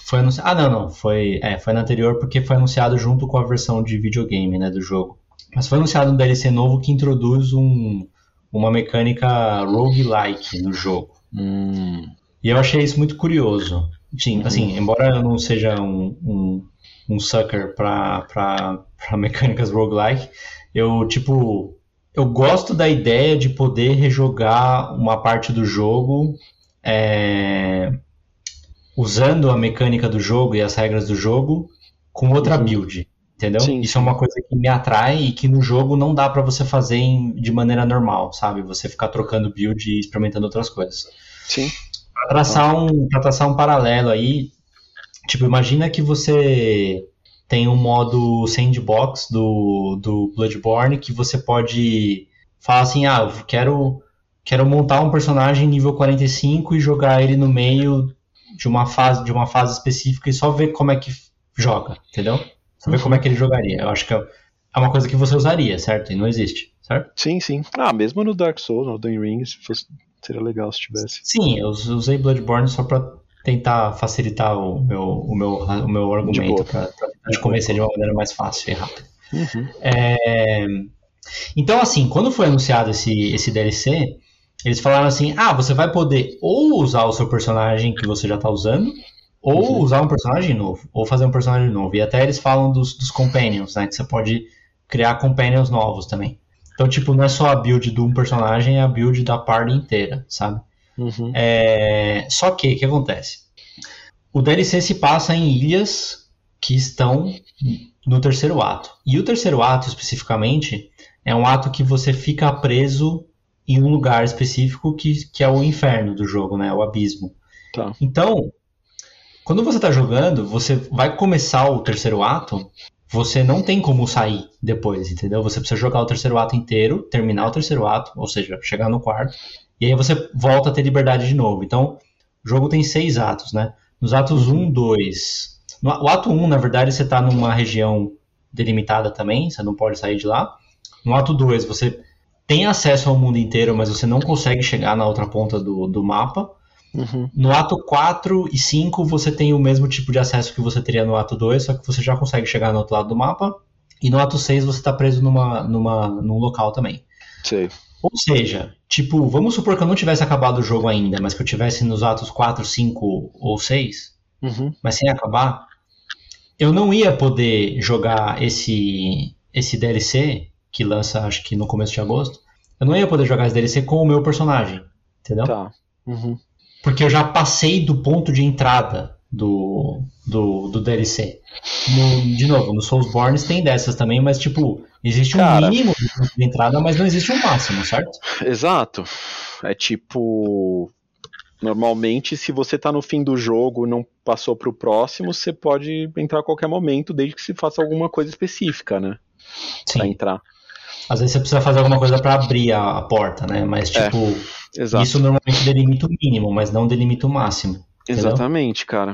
foi anunciado. Ah, não, não, foi, é, foi na anterior porque foi anunciado junto com a versão de videogame, né, do jogo. Mas foi anunciado um DLC novo que introduz um, uma mecânica roguelike no jogo. Hum. E eu achei isso muito curioso. Sim, assim, embora eu não seja um, um, um sucker para mecânicas roguelike, eu, tipo, eu gosto da ideia de poder rejogar uma parte do jogo é, usando a mecânica do jogo e as regras do jogo com outra uhum. build, entendeu? Sim. Isso é uma coisa que me atrai e que no jogo não dá para você fazer em, de maneira normal, sabe? Você ficar trocando build e experimentando outras coisas. Sim. Para traçar, um, traçar um paralelo aí, tipo, imagina que você tem um modo sandbox do, do Bloodborne que você pode falar assim, ah, eu quero, quero montar um personagem nível 45 e jogar ele no meio de uma fase, de uma fase específica e só ver como é que joga, entendeu? Só ver como é que ele jogaria. Eu acho que é, é uma coisa que você usaria, certo? E não existe, certo? Sim, sim. Ah, mesmo no Dark Souls, no The Ring, se fosse Seria legal se tivesse. Sim, eu usei Bloodborne só pra tentar facilitar o meu, o meu, o meu argumento, pra, pra te convencer de uma maneira mais fácil e rápida. Uhum. É... Então, assim, quando foi anunciado esse, esse DLC, eles falaram assim: ah, você vai poder ou usar o seu personagem que você já está usando, Ou Uhum. usar um personagem novo, ou fazer um personagem novo. E até eles falam dos, dos companions, né? Que você pode criar companions novos também. Então, tipo, não é só a build de um personagem, é a build da party inteira, sabe? Uhum. É, Só que, o que acontece? O DLC se passa em ilhas que estão no terceiro ato. E o terceiro ato, especificamente, é um ato que você fica preso em um lugar específico que, que é o inferno do jogo, né? O abismo. Tá. Então, quando você está jogando, você vai começar o terceiro ato, você não tem como sair depois, entendeu? Você precisa jogar o terceiro ato inteiro, terminar o terceiro ato, ou seja, chegar no quarto, e aí você volta a ter liberdade de novo. Então, o jogo tem seis atos, né? Nos atos 1, 2. No, o ato 1, na verdade, você está numa região delimitada também, você não pode sair de lá. No ato 2, você tem acesso ao mundo inteiro, mas você não consegue chegar na outra ponta do, do mapa. Uhum. No ato 4 e 5 você tem o mesmo tipo de acesso que você teria no ato 2, só que você já consegue chegar no outro lado do mapa. E no ato 6 você está preso numa, numa, num local também. Sei. Ou seja, tipo, vamos supor que eu não tivesse acabado o jogo ainda, mas que eu tivesse nos atos 4, 5 ou 6, Uhum. mas sem acabar, eu não ia poder jogar esse, esse DLC, que lança acho que no começo de agosto, eu não ia poder jogar esse DLC com o meu personagem, entendeu? Tá. Uhum. Porque eu já passei do ponto de entrada do, do, do DLC. No- de novo, no Soulsborne tem dessas também, mas tipo, existe um Cara. mínimo de ponto de entrada, mas não existe um máximo, certo? Exato. É tipo. Normalmente, se você tá no fim do jogo e não passou pro próximo, você pode entrar a qualquer momento, desde que se faça alguma coisa específica, né? Pra Sim. entrar. Às vezes você precisa fazer alguma coisa pra abrir a, a porta, né? Mas É, tipo, Exato. isso normalmente delimita o mínimo, mas não delimita o máximo. entendeu? Exatamente, cara.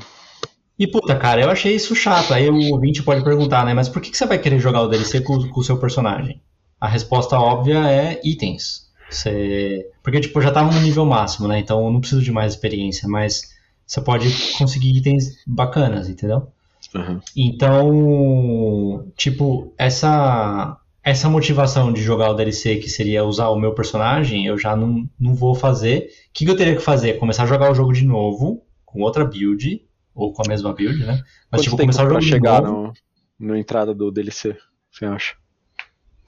E puta, cara, eu achei isso chato. Aí o ouvinte pode perguntar, né? Mas por que, que você vai querer jogar o DLC com, com o seu personagem? A resposta óbvia é itens. Você... Porque, tipo, eu já tava no nível máximo, né? Então eu não preciso de mais experiência, mas você pode conseguir itens bacanas, entendeu? Uhum. Então, tipo, essa essa motivação de jogar o DLC, que seria usar o meu personagem, eu já não, não vou fazer. O que, que eu teria que fazer? Começar a jogar o jogo de novo, com outra build, ou com a mesma build, né? Mas, Quanto tipo, começar o pra jogo de chegar novo. no, no entrada do DLC, você acha?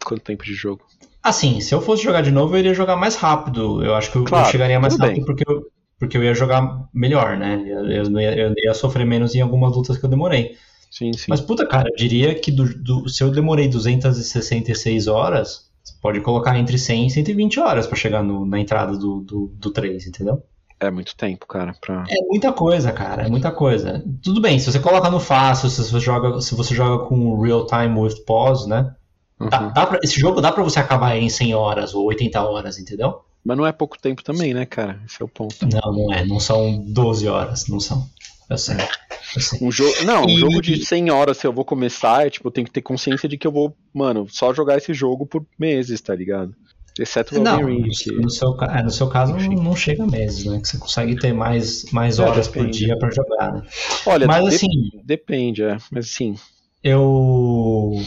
Quanto tempo de jogo? Assim, se eu fosse jogar de novo, eu iria jogar mais rápido. Eu acho que eu, eu Claro, chegaria mais rápido bem. porque eu, porque eu ia jogar melhor, né? Eu, eu, eu ia sofrer menos em algumas lutas que eu demorei. Sim, sim. Mas, puta, cara, eu diria que do, do- se eu demorei 266 horas, você pode colocar entre 100 e 120 horas pra chegar no- na entrada do, do, do 3, entendeu? É muito tempo, cara. Pra... É muita coisa, cara, é muita coisa. Tudo bem, se você coloca no fácil, se você joga, se você joga com real time with pause, né? Dá, Uhum. dá pra- esse jogo dá pra você acabar em 100 horas ou 80 horas, entendeu? Mas não é pouco tempo também, né, cara? Esse é o ponto. Não, não é, não são 12 horas, não são. Eu sei. Eu sei. Um jogo, não, um E- jogo de 100 horas, se eu vou começar, é tipo, eu tenho que ter consciência de que eu vou, mano, só jogar esse jogo por meses, tá ligado? Exceto o Não, Elden Ring, no, que... no seu, é, no seu caso não, não chega a meses, né? Que você consegue ter mais, mais É, horas por dia pra jogar, né? Olha, Mas de- assim, depende, é. Mas assim, eu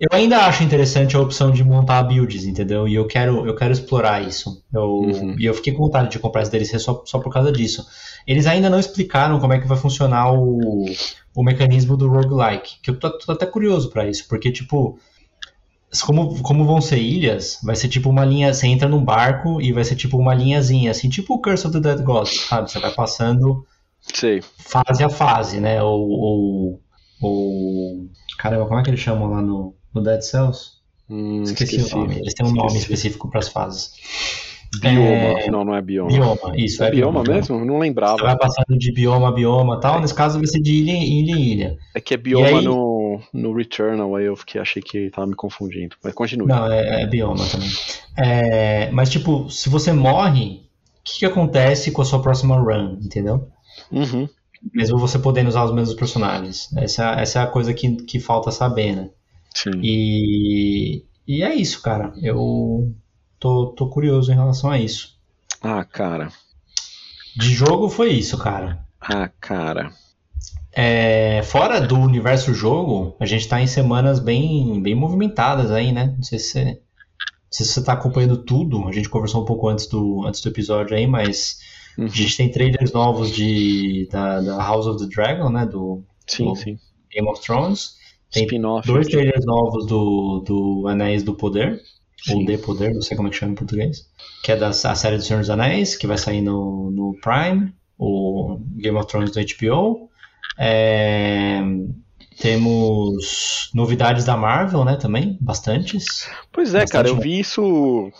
eu ainda acho interessante a opção de montar builds, entendeu? E eu quero eu quero explorar isso. Eu, Uhum. E eu fiquei com vontade de comprar esse DLC só, só por causa disso. Eles ainda não explicaram como é que vai funcionar o, o mecanismo do roguelike, que eu tô, tô até curioso pra isso, porque tipo como, como vão ser ilhas, vai ser tipo uma linha. Você entra num barco e vai ser tipo uma linhazinha, assim, tipo o Curse of the Dead Gods, sabe? Você vai passando sei. fase a fase, né? Ou. ou, ou- Caramba, como é que eles chamam lá no, no Dead Cells? Hum, Esqueci, esqueci. o nome. Eles têm um nome Esqueci. específico para as fases. Bioma. É, Não, não é bioma. Bioma, isso, É é, bioma mesmo? Eu não Você lembrava. vai passando de bioma a bioma e tal. Nesse caso vai ser de ilha em ilha ilha. É que é bioma aí- no, no Returnal, aí eu fiquei, achei que tava me confundindo. Mas continue. Não, é, é bioma também. É, mas, tipo, se você morre, o que, que acontece com a sua próxima run, entendeu? Uhum. Mesmo você podendo usar os mesmos personagens. Essa, essa é a coisa que, que falta saber, né? Sim. E, e é isso, cara. Eu tô, tô curioso em relação a isso. Ah, cara. De jogo foi isso, cara. Ah, cara. É, fora do universo jogo, a gente tá em semanas bem, bem movimentadas aí, né? Não sei se você, se você tá acompanhando tudo. A gente conversou um pouco antes do, antes do episódio aí, mas A gente tem trailers novos de, da, da House of the Dragon, né? Do, Sim, do sim. Game of Thrones. Tem Spin-off. dois trailers novos do, do Anéis do Poder. Ou Sim. De Poder, não sei como é que chama em português. Que é da a série do Senhor dos Anéis, que vai sair no, no Prime. O Game of Thrones do HBO. É, temos novidades da Marvel, né, também, bastantes. Pois é, cara, eu Bastante vi isso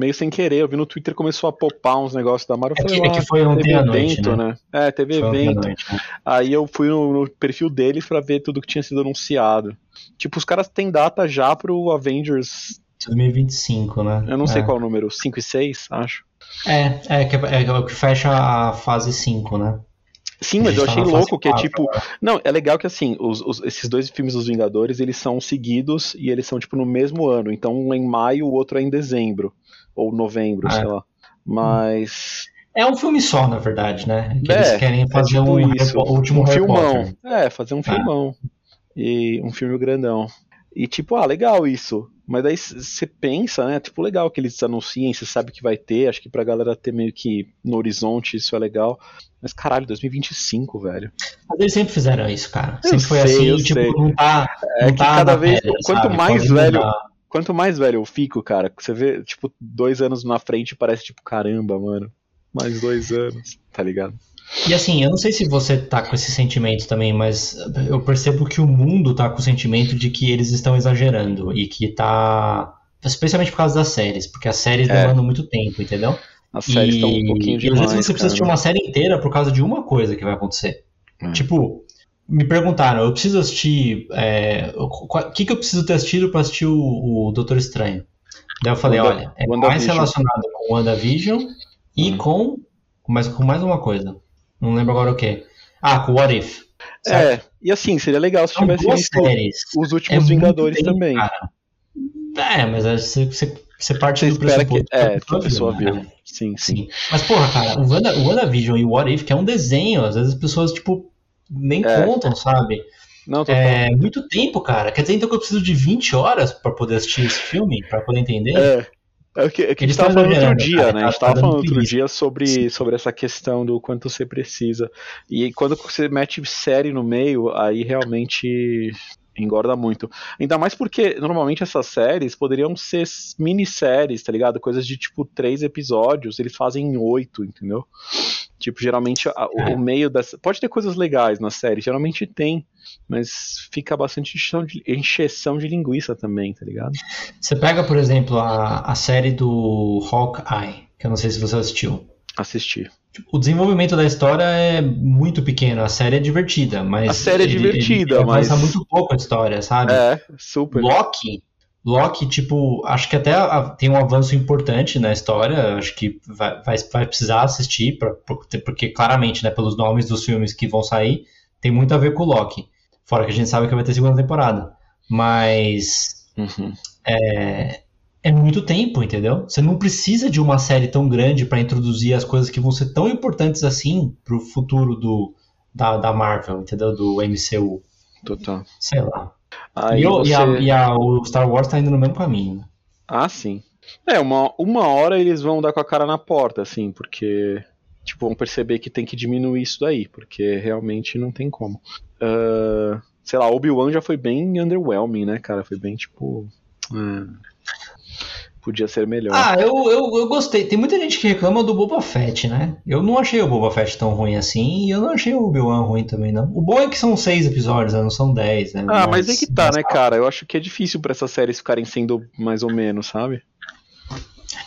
meio sem querer. Eu vi no Twitter começou a popar uns negócios da Marvel. É Eu que, falei, é que "Ah, foi ontem teve à noite, evento, né? né? É, teve Foi evento. noite, né? Aí eu fui no, no perfil deles pra ver tudo que tinha sido anunciado. Tipo, os caras têm data já pro Avengers. 2025, né? Eu não sei é. qual é o número, 5 e 6, acho. É, é, que, é o que fecha a fase 5, né? Sim, mas eu tá achei louco que é tipo. Não, é legal que assim, os- os- esses dois filmes dos Vingadores, eles são seguidos e eles são tipo no mesmo ano. Então um é em maio, o outro é em dezembro. Ou novembro, Ah, sei lá. Mas. É um filme só, na verdade, né? Que É, eles querem fazer tipo um isso, último um filmão. É, fazer um filmão. E um filme grandão. E tipo, ah, legal isso. Mas daí você pensa, né? Tipo, legal que eles anunciem, você sabe que vai ter. Acho que pra galera ter meio que no horizonte isso é legal. Mas caralho, 2025, velho. Mas eles sempre fizeram isso, cara. Eu Sempre foi sei, assim, eu tipo, sei. não tá. É não que tá cada vez- pedra, quanto sabe? mais Pode velho- mudar. Quanto mais velho eu fico, cara, você vê, tipo, dois anos na frente parece tipo, caramba, mano. Mais dois anos, tá ligado? E assim, eu não sei se você tá com esse sentimento também, mas eu percebo que o mundo tá com o sentimento de que eles estão exagerando e que tá. Especialmente por causa das séries, porque as séries É. demandam muito tempo, entendeu? As séries estão um pouquinho e às demais. vezes você precisa assistir cara. uma série inteira por causa de uma coisa que vai acontecer. É. Tipo, me perguntaram, eu preciso assistir. é, O que, que eu preciso ter assistido pra assistir o, o Doutor Estranho? Daí eu falei, Wanda- olha, é mais WandaVision. relacionado com WandaVision e Hum. com, com, mais, com mais uma coisa. Não lembro agora o que. Ah, com What If. certo? É, e assim, seria legal se São tivesse visto os É últimos muito Vingadores tempo, também. cara. É, mas aí você, você, você parte Você do espera que. É, que a pessoa viu. né? Sim, sim. Sim. Mas, porra, cara, o, Wanda, o WandaVision e o What If, que é um desenho, às vezes as pessoas, tipo, nem É. contam, sabe? Não, total. É muito tempo, cara. Quer dizer, então que eu preciso de 20 horas pra poder assistir esse filme, pra poder entender? É. É o que, é que a gente tava estão falando outro dia, cara, né? A gente tava dando falando outro dia sobre, sobre essa questão do quanto você precisa. E quando você mete série no meio, aí realmente engorda muito. Ainda mais porque normalmente essas séries poderiam ser minisséries, tá ligado? Coisas de tipo três episódios, eles fazem em oito, entendeu? Tipo, geralmente a- o, É. o meio das. Pode ter coisas legais na série, geralmente tem. Mas fica bastante encheção de, linguiça também, tá ligado? Você pega, por exemplo, a, a série do Hawkeye, que eu não sei se você assistiu. Assistir. O desenvolvimento da história é muito pequeno, a série é divertida, mas. A série é ele- divertida, ele avança mas- muito pouco a história, sabe? É, super. Loki, Loki, tipo, acho que até tem um avanço importante na história, acho que vai, vai, vai precisar assistir, pra, porque, claramente, né, pelos nomes dos filmes que vão sair, tem muito a ver com o Loki. Fora que a gente sabe que vai ter segunda temporada. Mas Uhum. é, é muito tempo, entendeu? Você não precisa de uma série tão grande pra introduzir as coisas que vão ser tão importantes assim pro futuro do, da, da Marvel, entendeu? Do MCU. Total. Sei lá. Aí e, o- e você... a- e a- o Star Wars tá indo no mesmo caminho. né? Ah, sim. É, uma, uma hora eles vão dar com a cara na porta, assim, porque. Tipo, vão perceber que tem que diminuir isso daí, porque realmente não tem como. Ah, sei lá, Obi-Wan já foi bem underwhelming, né, cara? Foi bem tipo. ah, podia ser melhor. Ah, eu, eu, eu gostei. Tem muita gente que reclama do Boba Fett, né? Eu não achei o Boba Fett tão ruim assim e eu não achei o Obi-Wan ruim também, não. O bom é que são seis episódios, né? não são dez, né? Ah, mas aí que tá, né, cara? Eu acho que é difícil pra essas séries ficarem sendo mais ou menos, sabe?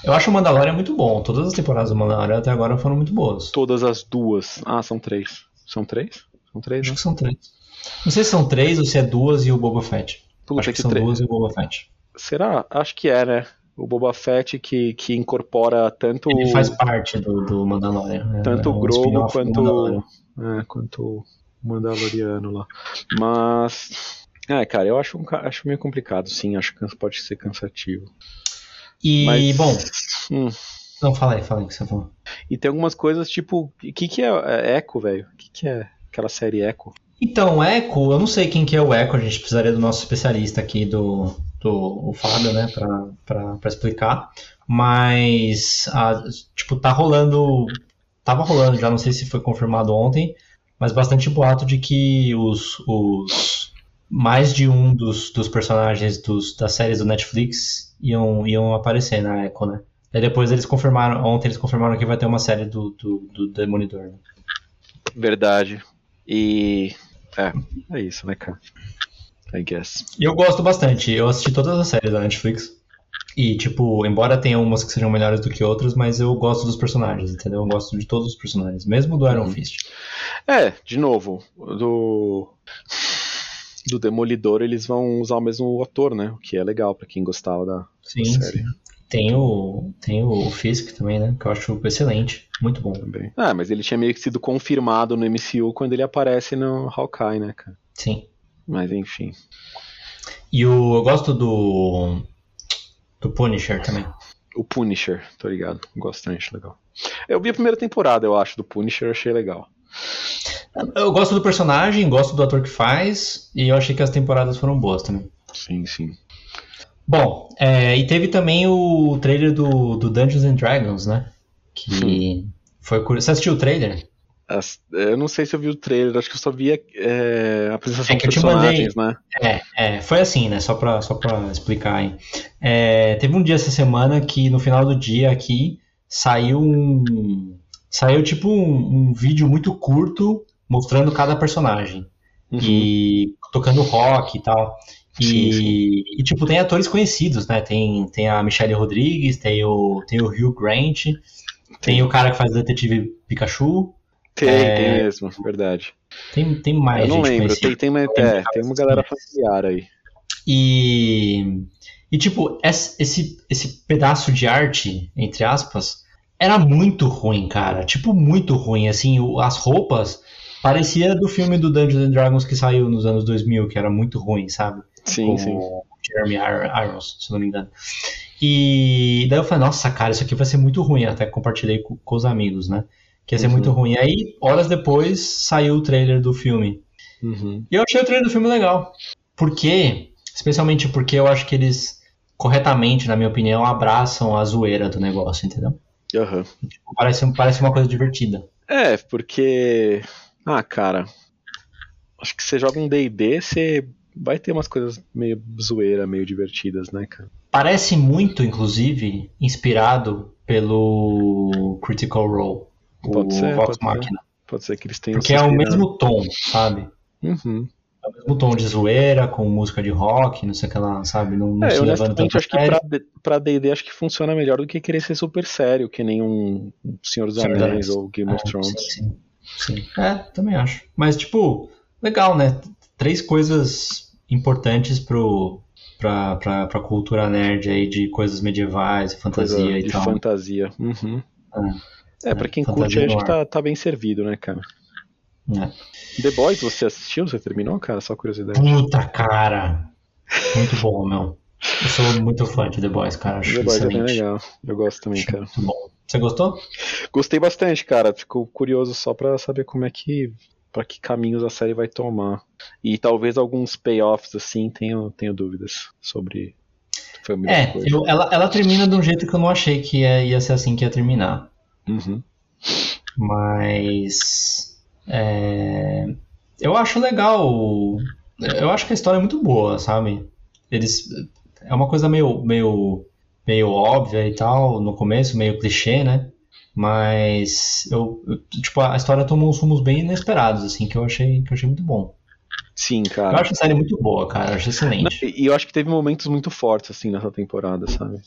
Eu acho o Mandalorian muito bom. Todas as temporadas do Mandalorian até agora foram muito boas. Todas as duas. Ah, são três. São três? São três, Acho né? que são três. Não sei se são três ou se é duas e o Boba Fett. Puta acho que, que são três. duas e o Boba Fett. Será? Acho que é, né? O Boba Fett que, que incorpora tanto Ele faz parte do, do Mandalorian. né? tanto É o Grogu quanto, Mandalorian. é, quanto o Mandaloriano lá. Mas. É, cara, eu acho, um acho meio complicado, sim. Acho que pode ser cansativo. E, Mas- bom, Hum. não, fala aí, fala aí o que você falou. E tem algumas coisas tipo. O que, que é, é Echo, velho? O que, que é aquela série Echo? Então, Echo, eu não sei quem que é o Echo, a gente precisaria do nosso especialista aqui, do, do o Fábio, né, pra explicar. Mas, ah, tipo, tá rolando tava rolando já, não sei se foi confirmado ontem, mas bastante boato de que os, os mais de um dos, dos personagens dos, das séries do Netflix iam, iam aparecer na Echo, né? Aí depois eles confirmaram, ontem eles confirmaram que vai ter uma série do, do, do Demolidor. Né? Verdade. E. É, é isso, né, cara? I guess. E eu gosto bastante. Eu assisti todas as séries da Netflix. E, tipo, embora tenha umas que sejam melhores do que outras, mas eu gosto dos personagens, entendeu? Eu gosto de todos os personagens, mesmo do Iron Fist. É, de novo, do. Do Demolidor eles vão usar o mesmo ator, né? O que é legal para quem gostava da, sim, da série. Sim. Tem o, tem o Fisk também, né? Que eu acho excelente. Muito bom. Também. Ah, mas ele tinha meio que sido confirmado no MCU quando ele aparece no Hawkeye, né, cara? Sim. Mas enfim. E o, eu gosto do. Do Punisher também. O Punisher, tô ligado. Gosto bastante, legal. Eu vi a primeira temporada, eu acho, do Punisher, achei legal. Eu gosto do personagem, gosto do ator que faz, e eu achei que as temporadas foram boas também. Sim, sim. Bom, é, e teve também o trailer do, do Dungeons and Dragons, né? Que foi curioso. Você assistiu o trailer? As, eu não sei se eu vi o trailer, acho que eu só vi é, a apresentação é que dos personagens, mandei, né? É, é, foi assim, né? Só pra, só pra explicar aí. É, teve um dia essa semana que no final do dia aqui saiu um. Saiu tipo um, um vídeo muito curto mostrando cada personagem. Uhum. E tocando rock e tal. E, sim, sim. e, tipo, tem atores conhecidos, né? Tem, tem a Michelle Rodrigues, tem o, tem o Hugh Grant, tem, tem o cara que faz o detetive Pikachu. Tem, é... tem mesmo, verdade. Tem, tem mais. Eu não lembro, tem, tem, uma, é, tem uma galera familiar aí. E, e tipo, esse, esse pedaço de arte, entre aspas, era muito ruim, cara. Tipo, muito ruim. Assim, as roupas parecia do filme do Dungeons and Dragons que saiu nos anos 2000, que era muito ruim, sabe? Sim, com sim. Jeremy Irons, se não me engano. E daí eu falei, nossa, cara, isso aqui vai ser muito ruim. Até compartilhei com, com os amigos, né? Que ia ser uhum. muito ruim. Aí, horas depois, saiu o trailer do filme. Uhum. E eu achei o trailer do filme legal. Por quê? Especialmente porque eu acho que eles, corretamente, na minha opinião, abraçam a zoeira do negócio, entendeu? Uhum. Parece, parece uma coisa divertida. É, porque. Ah, cara. Acho que você joga um DD, você vai ter umas coisas meio zoeira, meio divertidas, né, cara? Parece muito, inclusive, inspirado pelo Critical Role. Pode o ser, Vox pode Machina. Ser. Pode ser que eles tenham Porque é o mesmo tom, sabe? Uhum. É o mesmo tom de zoeira, com música de rock, não sei o que lá, sabe? Não, não é, se honestamente, acho sério. que pra, pra D&D acho que funciona melhor do que querer ser super sério, que nem um Senhor dos Anéis ou Game é, of Thrones. Sim, sim, sim. É, também acho. Mas, tipo, legal, né? Três coisas importantes pro, pra, pra, pra cultura nerd aí de coisas medievais, fantasia Coisa e de tal. fantasia. Uhum. É, é, pra quem curte, acho que tá, tá bem servido, né, cara? É. The Boys, você assistiu? Você terminou, cara? Só curiosidade. Puta, cara! Muito bom, meu. Eu sou muito fã de The Boys, cara. Acho The Boys excelente. é bem legal. Eu gosto também, Acho cara. Muito bom. Você gostou? Gostei bastante, cara. Fico curioso só pra saber como é que. pra que caminhos a série vai tomar. E talvez alguns payoffs, assim, tenho, tenho dúvidas sobre. Foi a É, eu- ela, ela termina de um jeito que eu não achei que ia, ia ser assim que ia terminar. Uhum. Mas. é, eu acho legal. Eu acho que a história é muito boa, sabe? Eles. É uma coisa meio, meio, meio óbvia e tal, no começo, meio clichê, né? Mas eu, eu- tipo, a história tomou uns rumos bem inesperados, assim, que eu achei, que eu achei muito bom. Sim, Eu cara. acho a série muito boa, cara. Eu acho excelente. E eu acho que teve momentos muito fortes, assim, nessa temporada, sabe?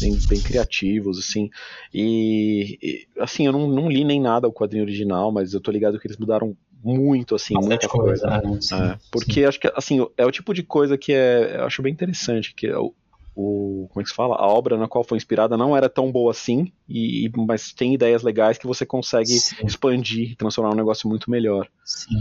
Bem, bem criativos, assim. E, e, assim, eu não, não li nem nada o quadrinho original, mas eu tô ligado que eles mudaram muito, assim, Bastante muita coisa. né? Sim, É, porque acho que, assim, é o tipo de coisa que é, eu acho bem interessante, que é o, o- como é que se fala? A obra na qual foi inspirada não era tão boa assim, e, mas tem ideias legais que você consegue Sim. expandir e transformar um negócio muito melhor. sim.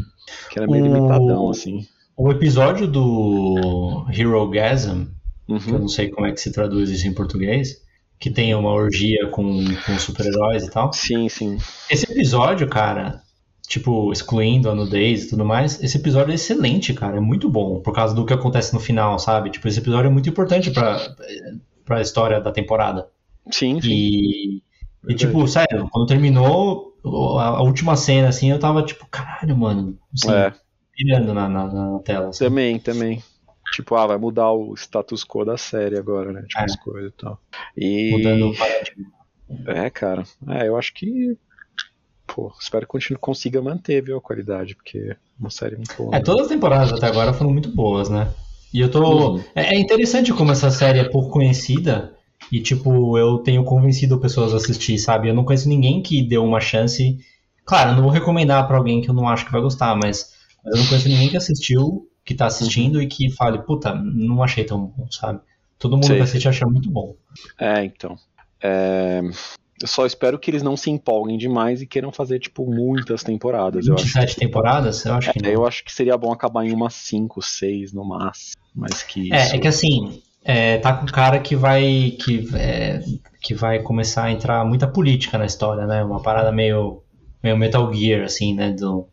Que era meio O- limitadão, assim. O episódio do Hero Gasm, que eu Uhum. não sei como é que se traduz isso em português, que tem uma orgia com, com super-heróis e tal. Sim, sim. Esse episódio, cara, tipo, excluindo a nudez e tudo mais, esse episódio é excelente, cara, é muito bom, por causa do que acontece no final, sabe? Tipo, esse episódio é muito importante pra, pra história da temporada. Sim, sim. E, E tipo, sério, quando terminou a, a última cena, assim, eu tava tipo, caralho, mano. Assim, É, pirando na, na, na tela. assim. também, também. Tipo, ah, vai mudar o status quo da série agora, né? Tipo, É. as coisas e tal. E. Mudando o paradigma. É, cara. É, eu acho que. Pô, espero que continue, consiga manter, viu, a qualidade, porque é uma série muito boa. É, né? todas as temporadas até agora foram muito boas, né? E eu tô. Uhum. É, é interessante como essa série é pouco conhecida e, tipo, eu tenho convencido pessoas a assistir, sabe? Eu não conheço ninguém que deu uma chance. Claro, eu não vou recomendar pra alguém que eu não acho que vai gostar, mas, mas eu não conheço ninguém que assistiu, que tá assistindo Uhum. e que fale, puta, não achei tão bom, sabe? Todo mundo Sei, que assiste acha muito bom. É, então. É, Eu só espero que eles não se empolguem demais e queiram fazer, tipo, muitas temporadas. Eu acho, 27 temporadas? Eu acho que não. é, eu acho que seria bom acabar em umas 5, 6 no máximo. Mas que isso. É, é que assim, é, tá com cara que vai que, é, que vai começar a entrar muita política na história, né? Uma parada meio, meio Metal Gear, assim, né? Do,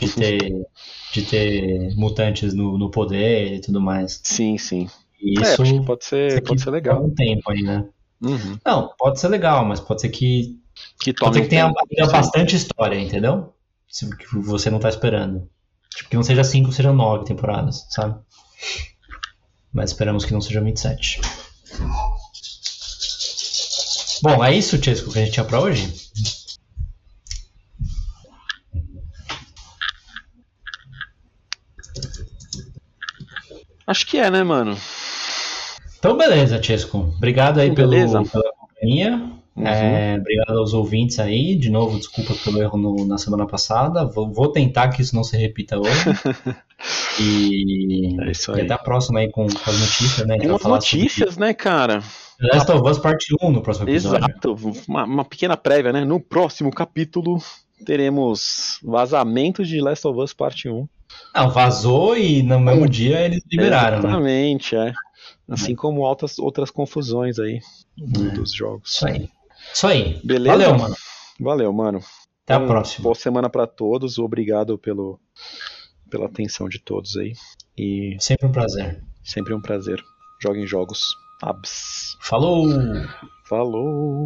de, ter, de ter mutantes no, no poder e tudo mais. Sim, sim. E É, isso, acho que pode isso ser, pode ser legal. um tempo aí, né? Uhum. Não, pode ser legal, mas pode ser que, Que pode ser que tenha, bastante história, entendeu? Se- Que você não tá esperando. Tipo, que não seja 5, seja 9 temporadas, sabe? Mas esperamos que não seja 27. Bom, é isso, Chesco, que a gente tinha pra hoje? Acho que é, né, mano? Então, beleza, Chesco. Obrigado aí pelo, pela companhia. Uhum. É, obrigado aos ouvintes aí. De novo, desculpa pelo erro no- na semana passada. Vou, vou tentar que isso não se repita hoje. E, É isso e aí. até a próxima aí com, com as notícias, né? Tem umas falar sobre notícias, né, cara? Last of Us Parte 1 no próximo episódio. Exato. Uma, uma pequena prévia, né? No próximo capítulo teremos vazamento de Last of Us Parte 1. Não, vazou e no mesmo dia eles liberaram, né? Exatamente, é. Assim como outras, outras confusões aí do- É. dos jogos. Isso aí. Isso aí. Beleza? Valeu, mano. Valeu, mano. Até a Então, próxima. Boa semana pra todos. Obrigado pelo, pela atenção de todos aí. E Sempre um prazer. sempre um prazer. Joguem jogos. Abs. Falou! Falou!